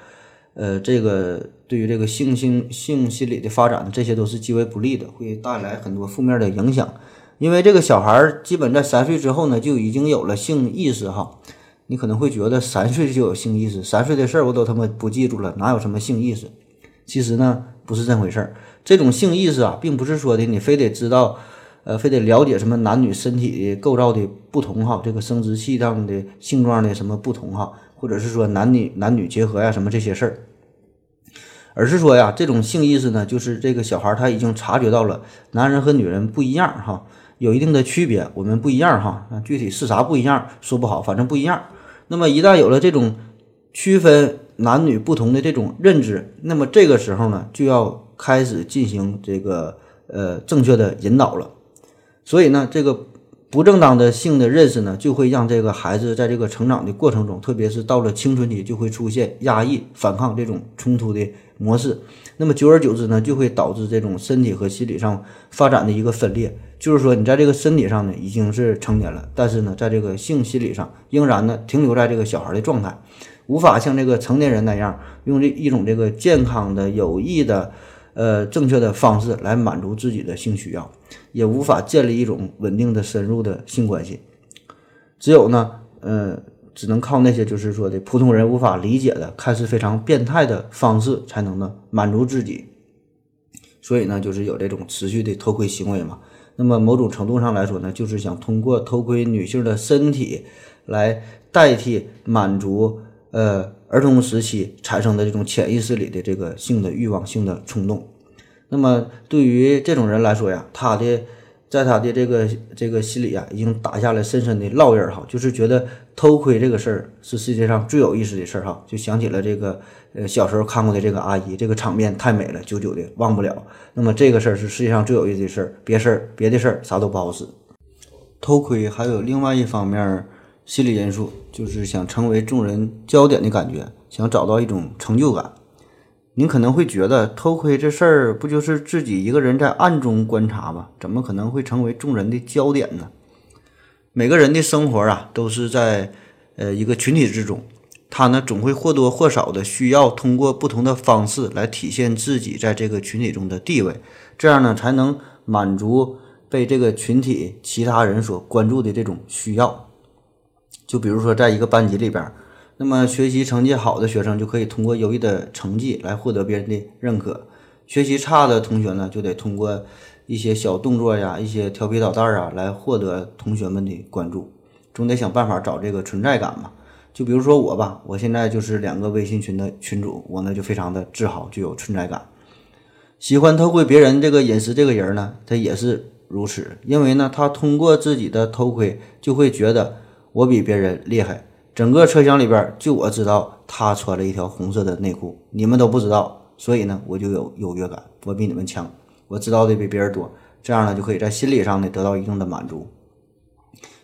呃，这个对于这个性性性心理的发展，这些都是极为不利的，会带来很多负面的影响。因为这个小孩基本在三岁之后呢，就已经有了性意识哈。你可能会觉得三岁就有性意识，三岁的事儿我都他妈不记住了，哪有什么性意识？其实呢。不是这回事儿，这种性意识啊，并不是说的你非得知道，呃，非得了解什么男女身体的构造的不同哈，这个生殖器上的性状的什么不同哈，或者是说男女男女结合呀什么这些事儿，而是说呀，这种性意识呢，就是这个小孩他已经察觉到了男人和女人不一样哈，有一定的区别，我们不一样哈，具体是啥不一样说不好，反正不一样。那么一旦有了这种区分。男女不同的这种认知，那么这个时候呢，就要开始进行这个呃正确的引导了。所以呢，这个不正当的性的认识呢，就会让这个孩子在这个成长的过程中，特别是到了青春期，就会出现压抑、反抗这种冲突的模式。那么久而久之呢，就会导致这种身体和心理上发展的一个分裂。就是说，你在这个身体上呢已经是成年了，但是呢，在这个性心理上仍然呢停留在这个小孩的状态。无法像这个成年人那样用这一种这个健康的、有益的、呃正确的方式来满足自己的性需要，也无法建立一种稳定的、深入的性关系。只有呢，呃，只能靠那些就是说的普通人无法理解的、看似非常变态的方式，才能呢满足自己。所以呢，就是有这种持续的偷窥行为嘛。那么某种程度上来说呢，就是想通过偷窥女性的身体来代替满足。呃，儿童时期产生的这种潜意识里的这个性的欲望、性的冲动，那么对于这种人来说呀，他的在他的这个这个心里啊，已经打下了深深的烙印儿哈，就是觉得偷窥这个事儿是世界上最有意思的事儿哈，就想起了这个呃小时候看过的这个阿姨，这个场面太美了，久久的忘不了。那么这个事儿是世界上最有意思的事儿，别事儿别的事儿啥都不好使。偷窥还有另外一方面。心理因素就是想成为众人焦点的感觉，想找到一种成就感。您可能会觉得偷窥这事儿不就是自己一个人在暗中观察吗？怎么可能会成为众人的焦点呢？每个人的生活啊，都是在呃一个群体之中，他呢总会或多或少的需要通过不同的方式来体现自己在这个群体中的地位，这样呢才能满足被这个群体其他人所关注的这种需要。就比如说，在一个班级里边，那么学习成绩好的学生就可以通过优异的成绩来获得别人的认可，学习差的同学呢就得通过一些小动作呀、一些调皮捣蛋啊来获得同学们的关注，总得想办法找这个存在感嘛。就比如说我吧，我现在就是两个微信群的群主，我呢就非常的自豪，具有存在感。喜欢偷窥别人这个隐私这个人呢，他也是如此，因为呢，他通过自己的偷窥，就会觉得我比别人厉害。整个车厢里边，就我知道他穿了一条红色的内裤，你们都不知道，所以呢，我就有优越感，我比你们强，我知道的比别人多，这样呢，就可以在心理上呢得到一定的满足。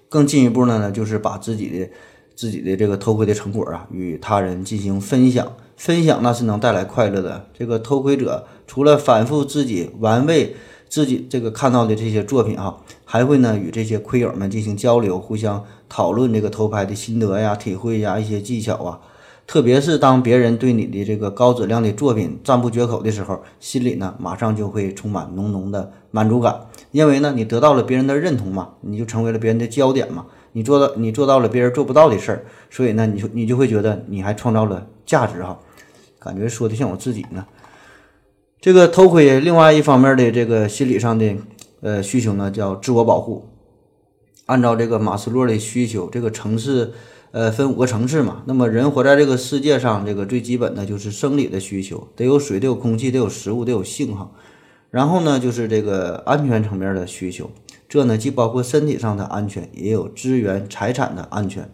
更进一步呢，呢就是把自己的自己的这个偷窥的成果啊，与他人进行分享，分享那是能带来快乐的。这个偷窥者除了反复自己玩味自己这个看到的这些作品哈，还会呢与这些窥友们进行交流，互相讨论这个偷拍的心得呀、体会呀、一些技巧啊。特别是当别人对你的这个高质量的作品赞不绝口的时候，心里呢马上就会充满浓浓的满足感，因为呢你得到了别人的认同嘛，你就成为了别人的焦点嘛，你做到你做到了别人做不到的事儿，所以呢你就你就会觉得你还创造了价值哈，感觉说的像我自己呢。这个偷窥另外一方面的这个心理上的呃需求呢叫自我保护，按照这个马斯洛的需求，这个层次。呃，分五个层次嘛。那么人活在这个世界上，这个最基本的就是生理的需求，得有水，得有空气，得有食物，得有性哈。然后呢，就是这个安全层面的需求，这呢既包括身体上的安全，也有资源财产的安全。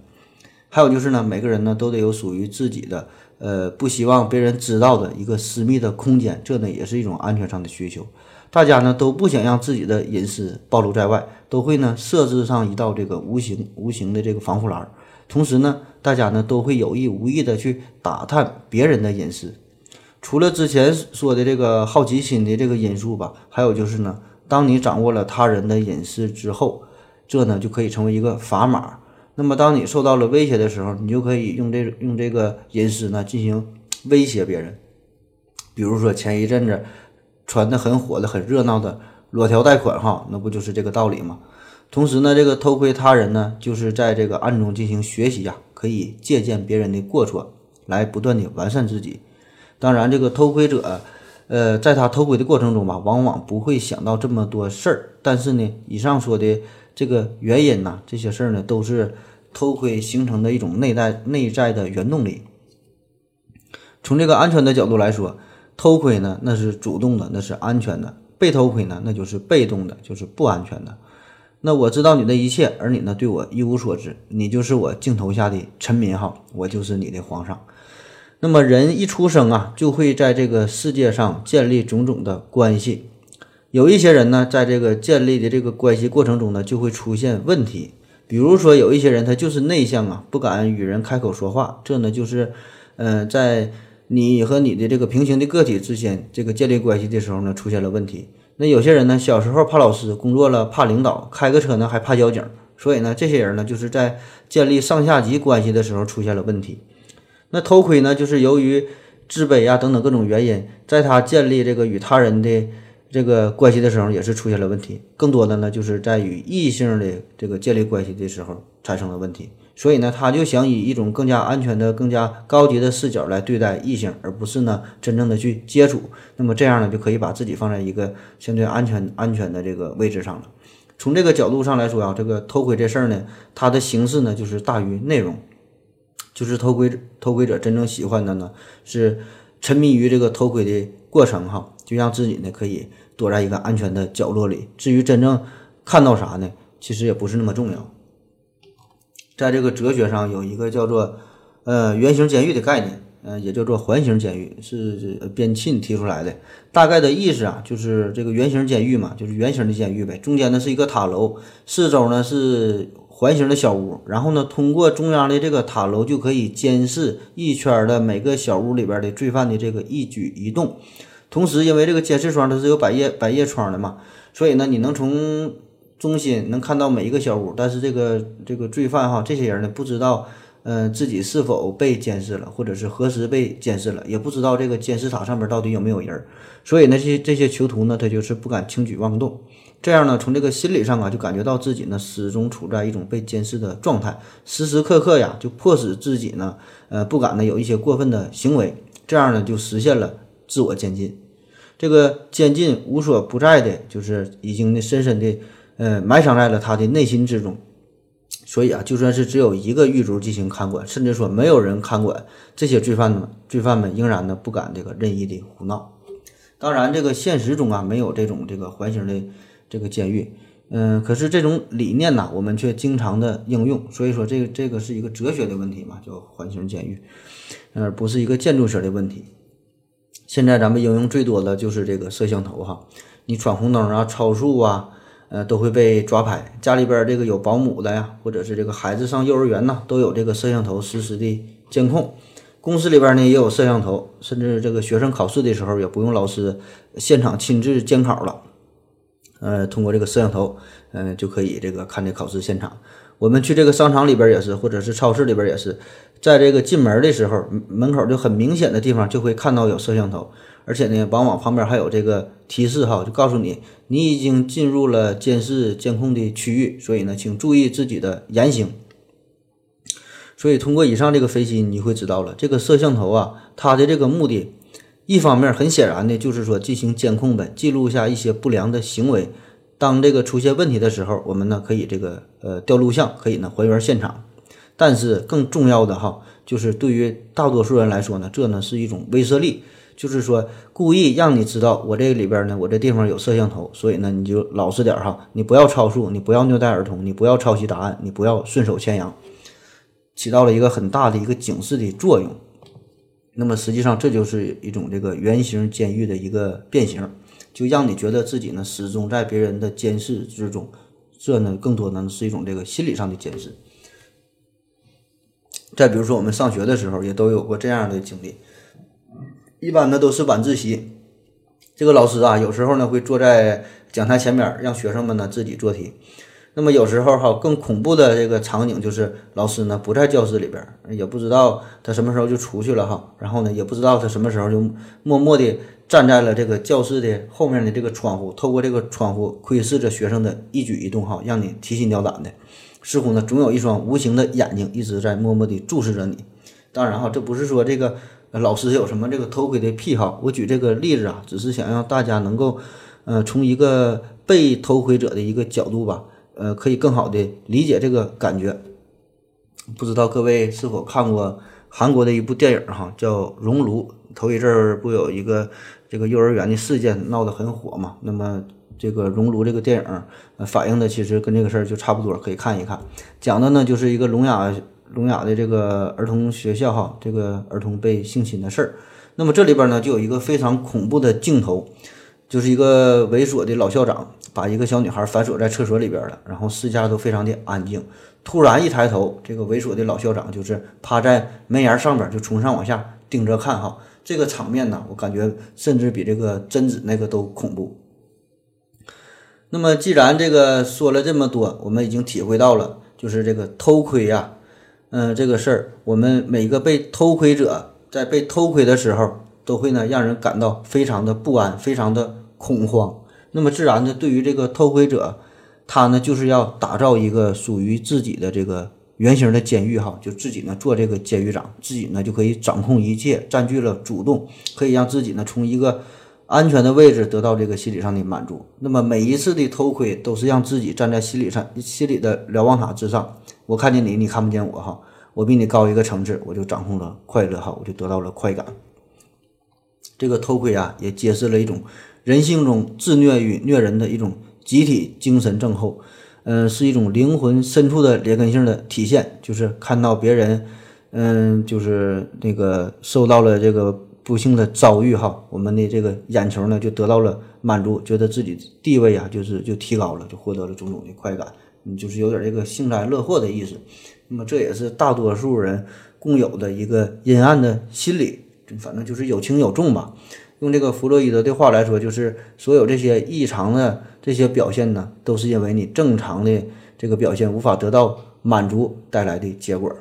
还有就是呢，每个人呢都得有属于自己的，呃，不希望别人知道的一个私密的空间，这呢也是一种安全上的需求。大家呢都不想让自己的隐私暴露在外，都会呢设置上一道这个无形无形的这个防护栏。同时呢，大家呢都会有意无意的去打探别人的隐私。除了之前说的这个好奇心的这个因素吧，还有就是呢，当你掌握了他人的隐私之后，这呢就可以成为一个砝码。那么当你受到了威胁的时候，你就可以用这用这个隐私呢进行威胁别人。比如说前一阵子传的很火的、很热闹的裸条贷款，哈，那不就是这个道理吗？同时呢，这个偷窥他人呢，就是在这个暗中进行学习呀，可以借鉴别人的过错，来不断的完善自己。当然，这个偷窥者，呃，在他偷窥的过程中吧，往往不会想到这么多事儿。但是呢，以上说的这个原因呢，这些事儿呢，都是偷窥形成的一种内在内在的原动力。从这个安全的角度来说，偷窥呢，那是主动的，那是安全的；被偷窥呢，那就是被动的，就是不安全的。那我知道你的一切，而你呢对我一无所知，你就是我镜头下的臣民哈，我就是你的皇上。那么人一出生啊，就会在这个世界上建立种种的关系。有一些人呢，在这个建立的这个关系过程中呢，就会出现问题。比如说，有一些人他就是内向啊，不敢与人开口说话，这呢就是，呃，在你和你的这个平行的个体之间这个建立关系的时候呢，出现了问题。那有些人呢，小时候怕老师，工作了怕领导，开个车呢还怕交警，所以呢，这些人呢，就是在建立上下级关系的时候出现了问题。那偷窥呢，就是由于自卑啊等等各种原因，在他建立这个与他人的这个关系的时候，也是出现了问题。更多的呢，就是在与异性的这个建立关系的时候产生了问题。所以呢，他就想以一种更加安全的、更加高级的视角来对待异性，而不是呢真正的去接触。那么这样呢，就可以把自己放在一个相对安全、安全的这个位置上了。从这个角度上来说啊，这个偷窥这事儿呢，它的形式呢就是大于内容，就是偷窥偷窥者真正喜欢的呢是沉迷于这个偷窥的过程哈，就让自己呢可以躲在一个安全的角落里。至于真正看到啥呢，其实也不是那么重要。在这个哲学上有一个叫做呃圆形监狱的概念，呃也叫做环形监狱，是边沁提出来的。大概的意思啊，就是这个圆形监狱嘛，就是圆形的监狱呗。中间呢是一个塔楼，四周呢是环形的小屋。然后呢，通过中央的这个塔楼就可以监视一圈的每个小屋里边的罪犯的这个一举一动。同时，因为这个监视窗它是有百叶百叶窗的嘛，所以呢，你能从中心能看到每一个小屋，但是这个这个罪犯哈，这些人呢不知道，呃，自己是否被监视了，或者是何时被监视了，也不知道这个监视塔上面到底有没有人，所以呢，这些这些囚徒呢，他就是不敢轻举妄动。这样呢，从这个心理上啊，就感觉到自己呢始终处在一种被监视的状态，时时刻刻呀，就迫使自己呢，呃，不敢呢有一些过分的行为。这样呢，就实现了自我监禁。这个监禁无所不在的，就是已经呢深深的，呃，埋藏在了他的内心之中。所以啊，就算是只有一个狱卒进行看管，甚至说没有人看管，这些罪犯们，罪犯们仍然呢不敢这个任意的胡闹。当然，这个现实中啊没有这种这个环形的这个监狱，嗯，可是这种理念呢，我们却经常的应用。所以说，这个这个是一个哲学的问题嘛，叫环形监狱，而不是一个建筑学的问题。现在咱们应用最多的就是这个摄像头哈，你闯红灯啊、超速啊。呃，都会被抓拍。家里边这个有保姆的呀，或者是这个孩子上幼儿园呢，都有这个摄像头实时的监控。公司里边呢也有摄像头，甚至这个学生考试的时候也不用老师现场亲自监考了。呃，通过这个摄像头，嗯，就可以这个看这考试现场。我们去这个商场里边也是，或者是超市里边也是，在这个进门的时候，门口就很明显的地方就会看到有摄像头。而且呢，往往旁边还有这个提示哈，就告诉你你已经进入了监视监控的区域，所以呢，请注意自己的言行。所以通过以上这个分析，你会知道了，这个摄像头啊，它的这个目的，一方面很显然的就是说进行监控呗，记录下一些不良的行为。当这个出现问题的时候，我们呢可以这个呃调录像，可以呢还原现场。但是更重要的哈，就是对于大多数人来说呢，这呢是一种威慑力。就是说，故意让你知道我这里边呢，我这地方有摄像头，所以呢，你就老实点哈，你不要超速，你不要虐待儿童，你不要抄袭答案，你不要顺手牵羊，起到了一个很大的一个警示的作用。那么实际上，这就是一种这个圆形监狱的一个变形，就让你觉得自己呢始终在别人的监视之中，这呢更多呢是一种这个心理上的监视。再比如说，我们上学的时候也都有过这样的经历。一般呢都是晚自习，这个老师啊，有时候呢会坐在讲台前面，让学生们呢自己做题。那么有时候哈，更恐怖的这个场景就是老师呢不在教室里边，也不知道他什么时候就出去了哈，然后呢也不知道他什么时候就默默地站在了这个教室的后面的这个窗户，透过这个窗户窥视着学生的一举一动哈，让你提心吊胆的。似乎呢总有一双无形的眼睛一直在默默地注视着你。当然哈，这不是说这个。老师有什么这个偷窥的癖好？我举这个例子啊，只是想让大家能够，呃，从一个被偷窥者的一个角度吧，呃，可以更好的理解这个感觉。不知道各位是否看过韩国的一部电影哈，叫《熔炉》。头一阵儿不有一个这个幼儿园的事件闹得很火嘛？那么这个《熔炉》这个电影，呃，反映的其实跟这个事儿就差不多，可以看一看。讲的呢就是一个聋哑。聋哑的这个儿童学校哈，这个儿童被性侵的事儿，那么这里边呢就有一个非常恐怖的镜头，就是一个猥琐的老校长把一个小女孩反锁在厕所里边了，然后四下都非常的安静，突然一抬头，这个猥琐的老校长就是趴在门檐上边就从上往下盯着看哈，这个场面呢，我感觉甚至比这个贞子那个都恐怖。那么既然这个说了这么多，我们已经体会到了，就是这个偷窥呀。嗯，这个事儿，我们每个被偷窥者在被偷窥的时候，都会呢让人感到非常的不安，非常的恐慌。那么自然呢，对于这个偷窥者，他呢就是要打造一个属于自己的这个圆形的监狱，哈，就自己呢做这个监狱长，自己呢就可以掌控一切，占据了主动，可以让自己呢从一个安全的位置得到这个心理上的满足。那么每一次的偷窥，都是让自己站在心理上心理的瞭望塔之上。我看见你，你看不见我哈，我比你高一个层次，我就掌控了快乐哈，我就得到了快感。这个偷窥啊，也揭示了一种人性中自虐与虐人的一种集体精神症候，嗯，是一种灵魂深处的劣根性的体现，就是看到别人，嗯，就是那个受到了这个不幸的遭遇哈，我们的这个眼球呢就得到了满足，觉得自己地位啊就是就提高了，就获得了种种的快感。嗯就是有点这个幸灾乐祸的意思，那么这也是大多数人共有的一个阴暗的心理，反正就是有轻有重吧。用这个弗洛伊德的话来说，就是所有这些异常的这些表现呢，都是因为你正常的这个表现无法得到满足带来的结果。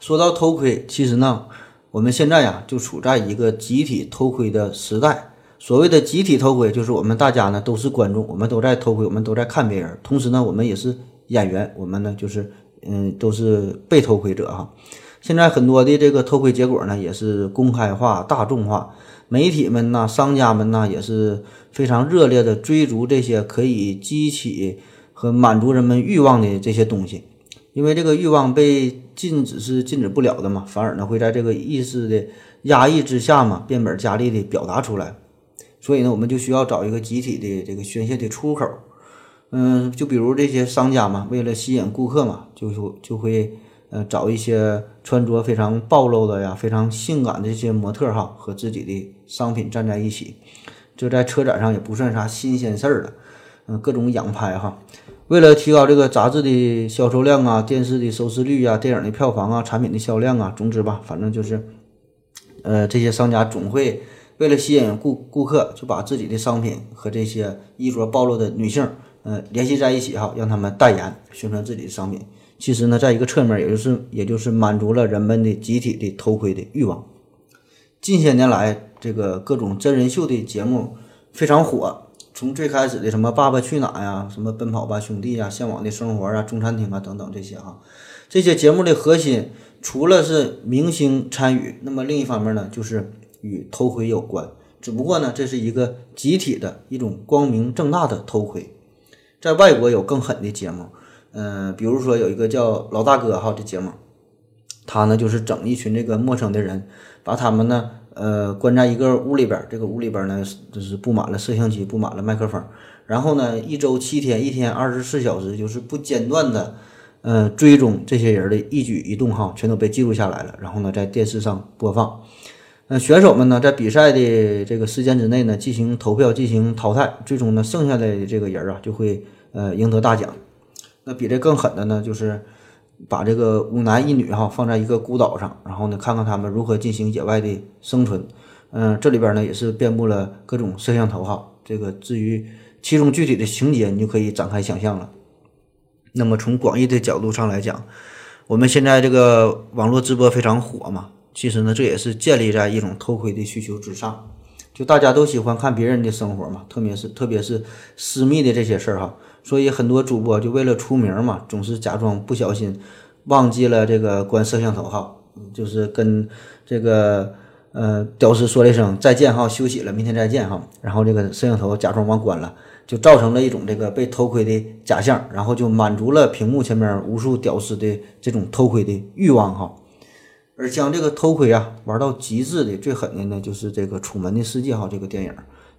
说到偷窥，其实呢，我们现在呀就处在一个集体偷窥的时代。所谓的集体偷窥，就是我们大家呢都是观众，我们都在偷窥，我们都在看别人，同时呢，我们也是演员，我们呢就是嗯都是被偷窥者哈。现在很多的这个偷窥结果呢也是公开化、大众化，媒体们呐、商家们呐也是非常热烈的追逐这些可以激起和满足人们欲望的这些东西，因为这个欲望被禁止是禁止不了的嘛，反而呢会在这个意识的压抑之下嘛，变本加厉的表达出来。所以呢，我们就需要找一个集体的这个宣泄的出口。嗯，就比如这些商家嘛，为了吸引顾客嘛，就就就会呃找一些穿着非常暴露的呀、非常性感的这些模特哈，和自己的商品站在一起。这在车展上也不算啥新鲜事儿了。嗯，各种仰拍哈，为了提高这个杂志的销售量啊、电视的收视率啊、电影的票房啊、产品的销量啊，总之吧，反正就是呃这些商家总会。为了吸引顾顾客，就把自己的商品和这些衣着暴露的女性，呃，联系在一起哈，让他们代言宣传自己的商品。其实呢，在一个侧面，也就是也就是满足了人们的集体的偷窥的欲望。近些年来，这个各种真人秀的节目非常火，从最开始的什么《爸爸去哪》呀，什么《奔跑吧兄弟》呀，《向往的生活》啊，《中餐厅》啊等等这些哈，这些节目的核心除了是明星参与，那么另一方面呢，就是与偷窥有关，只不过呢，这是一个集体的一种光明正大的偷窥。在外国有更狠的节目，嗯、比如说有一个叫《老大哥》哈这节目，他呢就是整一群这个陌生的人，把他们呢呃关在一个屋里边，这个屋里边呢就是布满了摄像机，布满了麦克风，然后呢一周七天，一天二十四小时，就是不间断的。呃，追踪这些人的一举一动哈，全都被记录下来了，然后呢，在电视上播放。那选手们呢，在比赛的这个时间之内呢，进行投票，进行淘汰，最终呢，剩下的这个人啊，就会呃赢得大奖。那比这更狠的呢，就是把这个五男一女哈放在一个孤岛上，然后呢，看看他们如何进行野外的生存。嗯、这里边呢也是遍布了各种摄像头哈。这个至于其中具体的情节，你就可以展开想象了。那么从广义的角度上来讲，我们现在这个网络直播非常火嘛，其实呢，这也是建立在一种偷窥的需求之上。就大家都喜欢看别人的生活嘛，特别是特别是私密的这些事儿哈，所以很多主播就为了出名嘛，总是假装不小心忘记了这个关摄像头哈，就是跟这个呃屌丝说了一声再见哈，休息了，明天再见哈，然后这个摄像头假装忘关了。就造成了一种这个被偷窥的假象，然后就满足了屏幕前面无数屌丝的这种偷窥的欲望哈。而将这个偷窥啊玩到极致的最狠的呢，就是这个《楚门的世界》哈，这个电影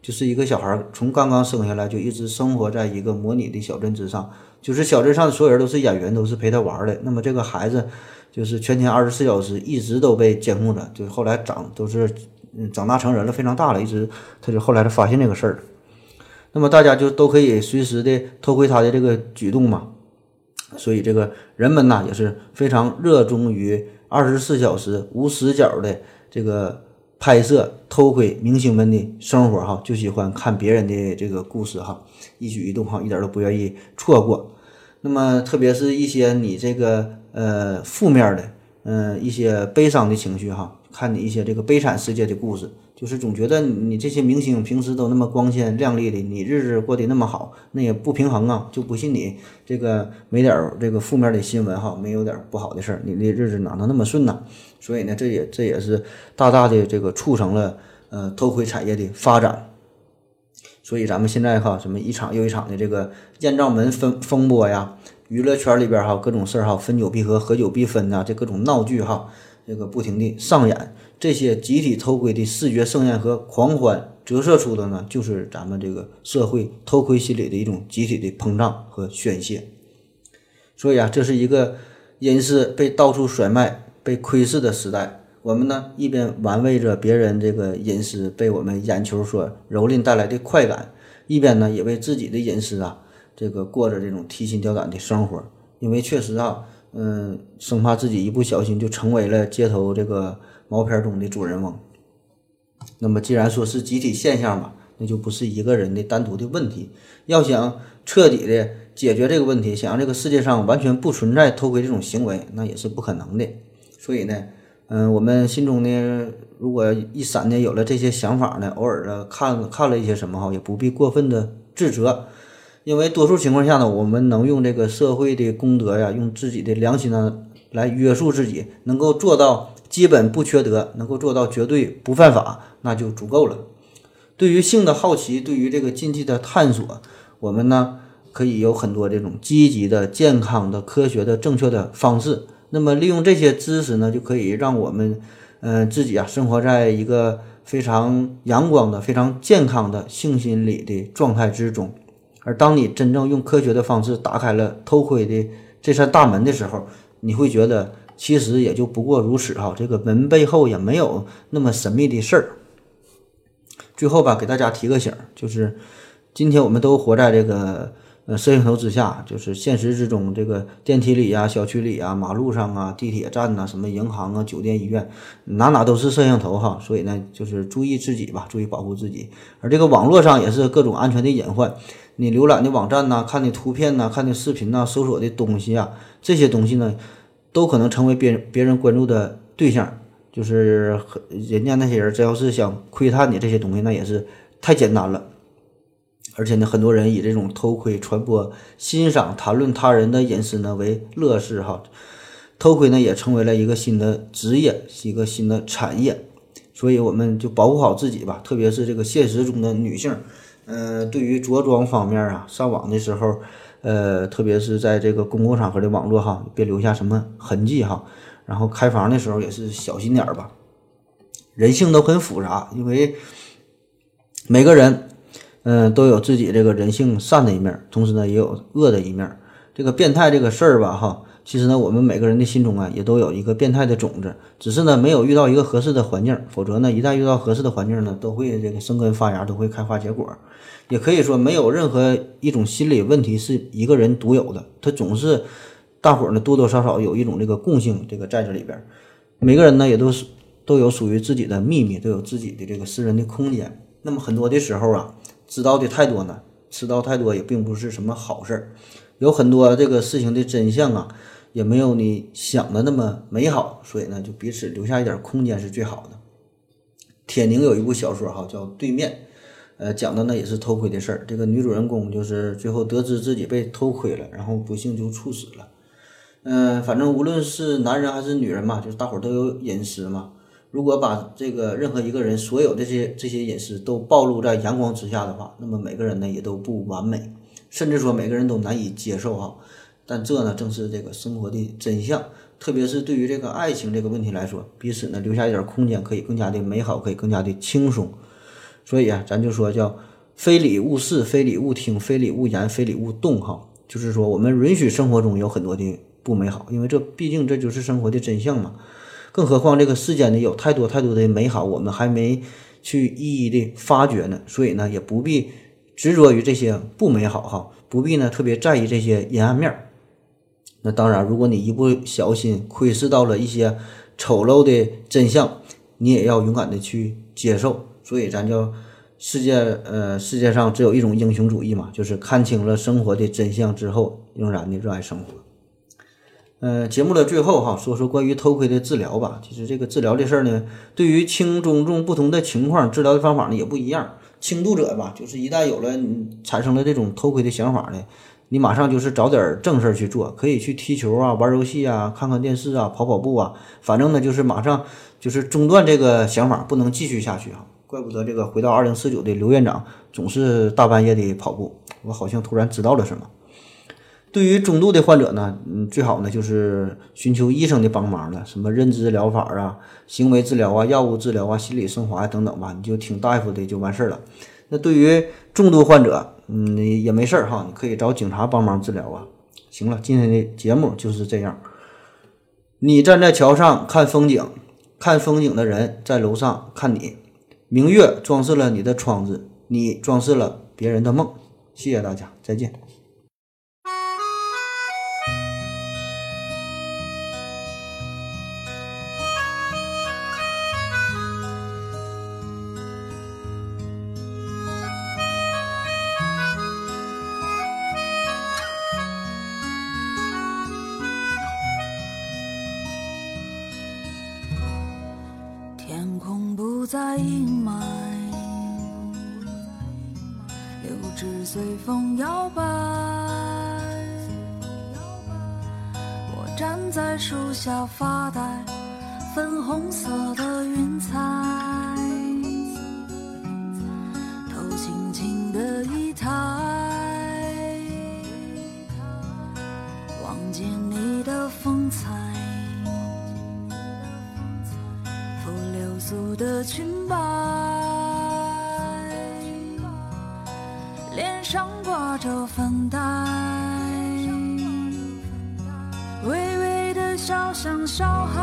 就是一个小孩儿从刚刚生下来就一直生活在一个模拟的小镇之上，就是小镇上的所有人都是演员，都是陪他玩的。那么这个孩子就是全天二十四小时一直都被监控着，就是后来长都是嗯长大成人了，非常大了，一直他就后来他发现这个事儿。那么大家就都可以随时的偷窥他的这个举动嘛，所以这个人们呐也是非常热衷于二十四小时无死角的这个拍摄偷窥明星们的生活哈，就喜欢看别人的这个故事哈，一举一动哈一点都不愿意错过。那么特别是一些你这个呃负面的，嗯、一些悲伤的情绪哈，看你一些这个悲惨世界的故事。就是总觉得你这些明星平时都那么光鲜亮丽的，你日子过得那么好，那也不平衡啊！就不信你这个没点这个负面的新闻哈，没有点不好的事儿，你的日子哪能那么顺呢？所以呢，这也这也是大大的这个促成了呃偷窥产业的发展。所以咱们现在哈，什么一场又一场的这个艳照门风风波呀，娱乐圈里边哈各种事儿哈，分久必合，合久必分呐，这各种闹剧哈，这个不停的上演。这些集体偷窥的视觉盛宴和狂欢，折射出的呢，就是咱们这个社会偷窥心理的一种集体的膨胀和宣泄。所以啊，这是一个隐私被到处甩卖、被窥视的时代。我们呢，一边玩味着别人这个隐私被我们眼球所蹂躏带来的快感，一边呢，也为自己的隐私啊，这个过着这种提心吊胆的生活。因为确实啊，嗯，生怕自己一不小心就成为了街头这个。毛片中的主人翁。那么，既然说是集体现象嘛，那就不是一个人的单独的问题。要想彻底的解决这个问题，想让这个世界上完全不存在偷窥这种行为，那也是不可能的。所以呢，嗯，我们心中呢，如果一闪呢有了这些想法呢，偶尔的看看了一些什么哈，也不必过分的自责，因为多数情况下呢，我们能用这个社会的公德呀，用自己的良心呢来约束自己，能够做到基本不缺德，能够做到绝对不犯法，那就足够了。对于性的好奇，对于这个禁忌的探索，我们呢可以有很多这种积极的、健康的、科学的、正确的方式。那么利用这些知识呢，就可以让我们，呃，自己啊生活在一个非常阳光的、非常健康的性心理的状态之中。而当你真正用科学的方式打开了偷窥的这扇大门的时候，你会觉得其实也就不过如此哈，这个门背后也没有那么神秘的事儿。最后吧，给大家提个醒儿，就是今天我们都活在这个呃摄像头之下，就是现实之中，这个电梯里呀、小区里啊、马路上啊、地铁站呐、什么银行啊、酒店、医院，哪哪都是摄像头哈。所以呢，就是注意自己吧，注意保护自己。而这个网络上也是各种安全的隐患，你浏览的网站呐、看的图片呐、看的视频呐、搜索的东西啊，这些东西呢，都可能成为别人别人关注的对象。就是人家那些人，只要是想窥探你这些东西，那也是太简单了。而且呢，很多人以这种偷窥、传播、欣赏、谈论他人的隐私呢为乐事哈。偷窥呢也成为了一个新的职业，一个新的产业。所以我们就保护好自己吧，特别是这个现实中的女性，呃，对于着装方面啊，上网的时候，呃，特别是在这个公共场合的网络哈，别留下什么痕迹哈。然后开房的时候也是小心点儿吧。人性都很复杂，因为每个人，嗯，都有自己这个人性善的一面，同时呢也有恶的一面。这个变态这个事儿吧，哈，其实呢我们每个人的心中啊也都有一个变态的种子，只是呢没有遇到一个合适的环境，否则呢一旦遇到合适的环境呢，都会这个生根发芽，都会开花结果。也可以说，没有任何一种心理问题是一个人独有的，它总是。大伙儿呢多多少少有一种这个共性，这个在这里边，每个人呢也都是都有属于自己的秘密，都有自己的这个私人的空间。那么很多的时候啊，知道的太多呢，知道太多也并不是什么好事儿。有很多这个事情的真相啊，也没有你想的那么美好。所以呢，就彼此留下一点空间是最好的。铁凝有一部小说哈，叫《对面》，呃，讲的呢也是偷窥的事儿。这个女主人公就是最后得知自己被偷窥了，然后不幸就猝死了。嗯，反正无论是男人还是女人嘛，就是大伙儿都有隐私嘛。如果把这个任何一个人所有的这些这些隐私都暴露在阳光之下的话，那么每个人呢也都不完美，甚至说每个人都难以接受哈。但这呢正是这个生活的真相，特别是对于这个爱情这个问题来说，彼此呢留下一点空间，可以更加的美好，可以更加的轻松。所以啊，咱就说叫非礼勿视，非礼勿听，非礼勿言，非礼勿动哈。就是说，我们允许生活中有很多的。不美好，因为这毕竟这就是生活的真相嘛。更何况这个世间呢有太多太多的美好，我们还没去一一的发掘呢。所以呢，也不必执着于这些不美好哈，不必呢特别在意这些阴暗面儿。那当然，如果你一不小心窥视到了一些丑陋的真相，你也要勇敢的去接受。所以咱叫世界呃世界上只有一种英雄主义嘛，就是看清了生活的真相之后，仍然的热爱生活。呃，节目的最后哈，说说关于偷窥的治疗吧。其实这个治疗这事儿呢，对于轻中重不同的情况，治疗的方法呢也不一样。轻度者吧，就是一旦有了产生了这种偷窥的想法呢，你马上就是找点正事儿去做，可以去踢球啊、玩游戏啊、看看电视啊、跑跑步啊，反正呢就是马上就是中断这个想法，不能继续下去啊。怪不得这个回到二零四九的刘院长总是大半夜的跑步，我好像突然知道了什么。对于中度的患者呢，嗯，最好呢就是寻求医生的帮忙了，什么认知疗法啊、行为治疗啊、药物治疗啊、心理升华等等吧，你就听大夫的就完事儿了。那对于重度患者，嗯，也没事儿哈，你可以找警察帮忙治疗啊。行了，今天的节目就是这样。你站在桥上看风景，看风景的人在楼上看你。明月装饰了你的窗子，你装饰了别人的梦。谢谢大家，再见。风摇摆。我站在树下发呆，粉红色的云彩，头轻轻的一抬，望见你的风采。拂流苏的裙摆，上挂着粉黛，微微的笑像小孩，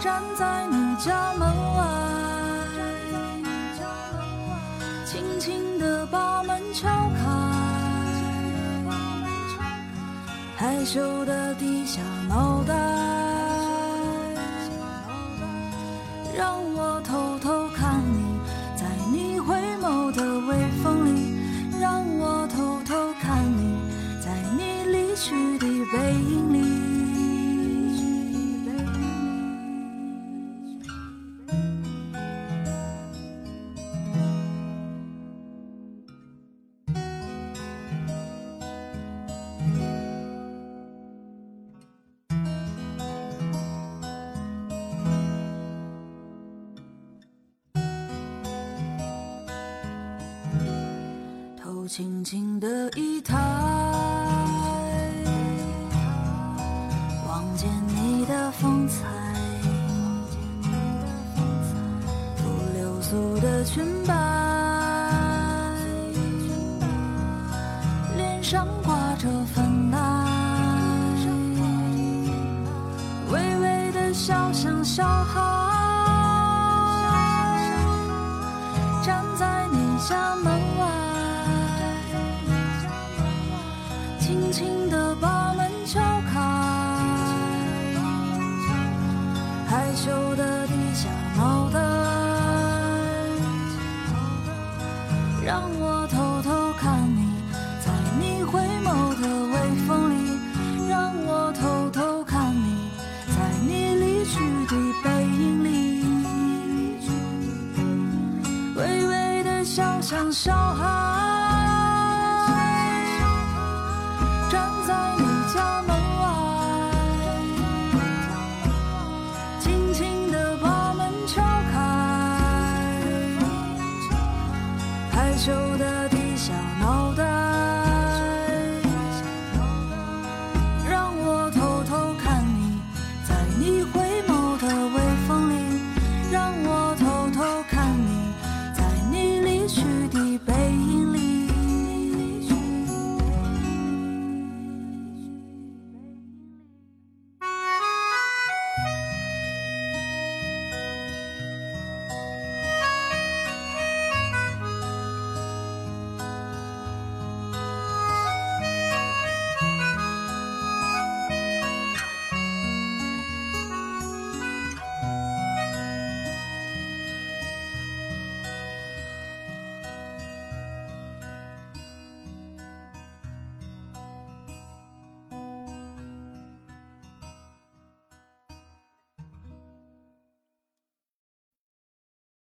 站在你家门外，轻轻地把门敲开。害羞的低下脑袋，让轻轻的一抬，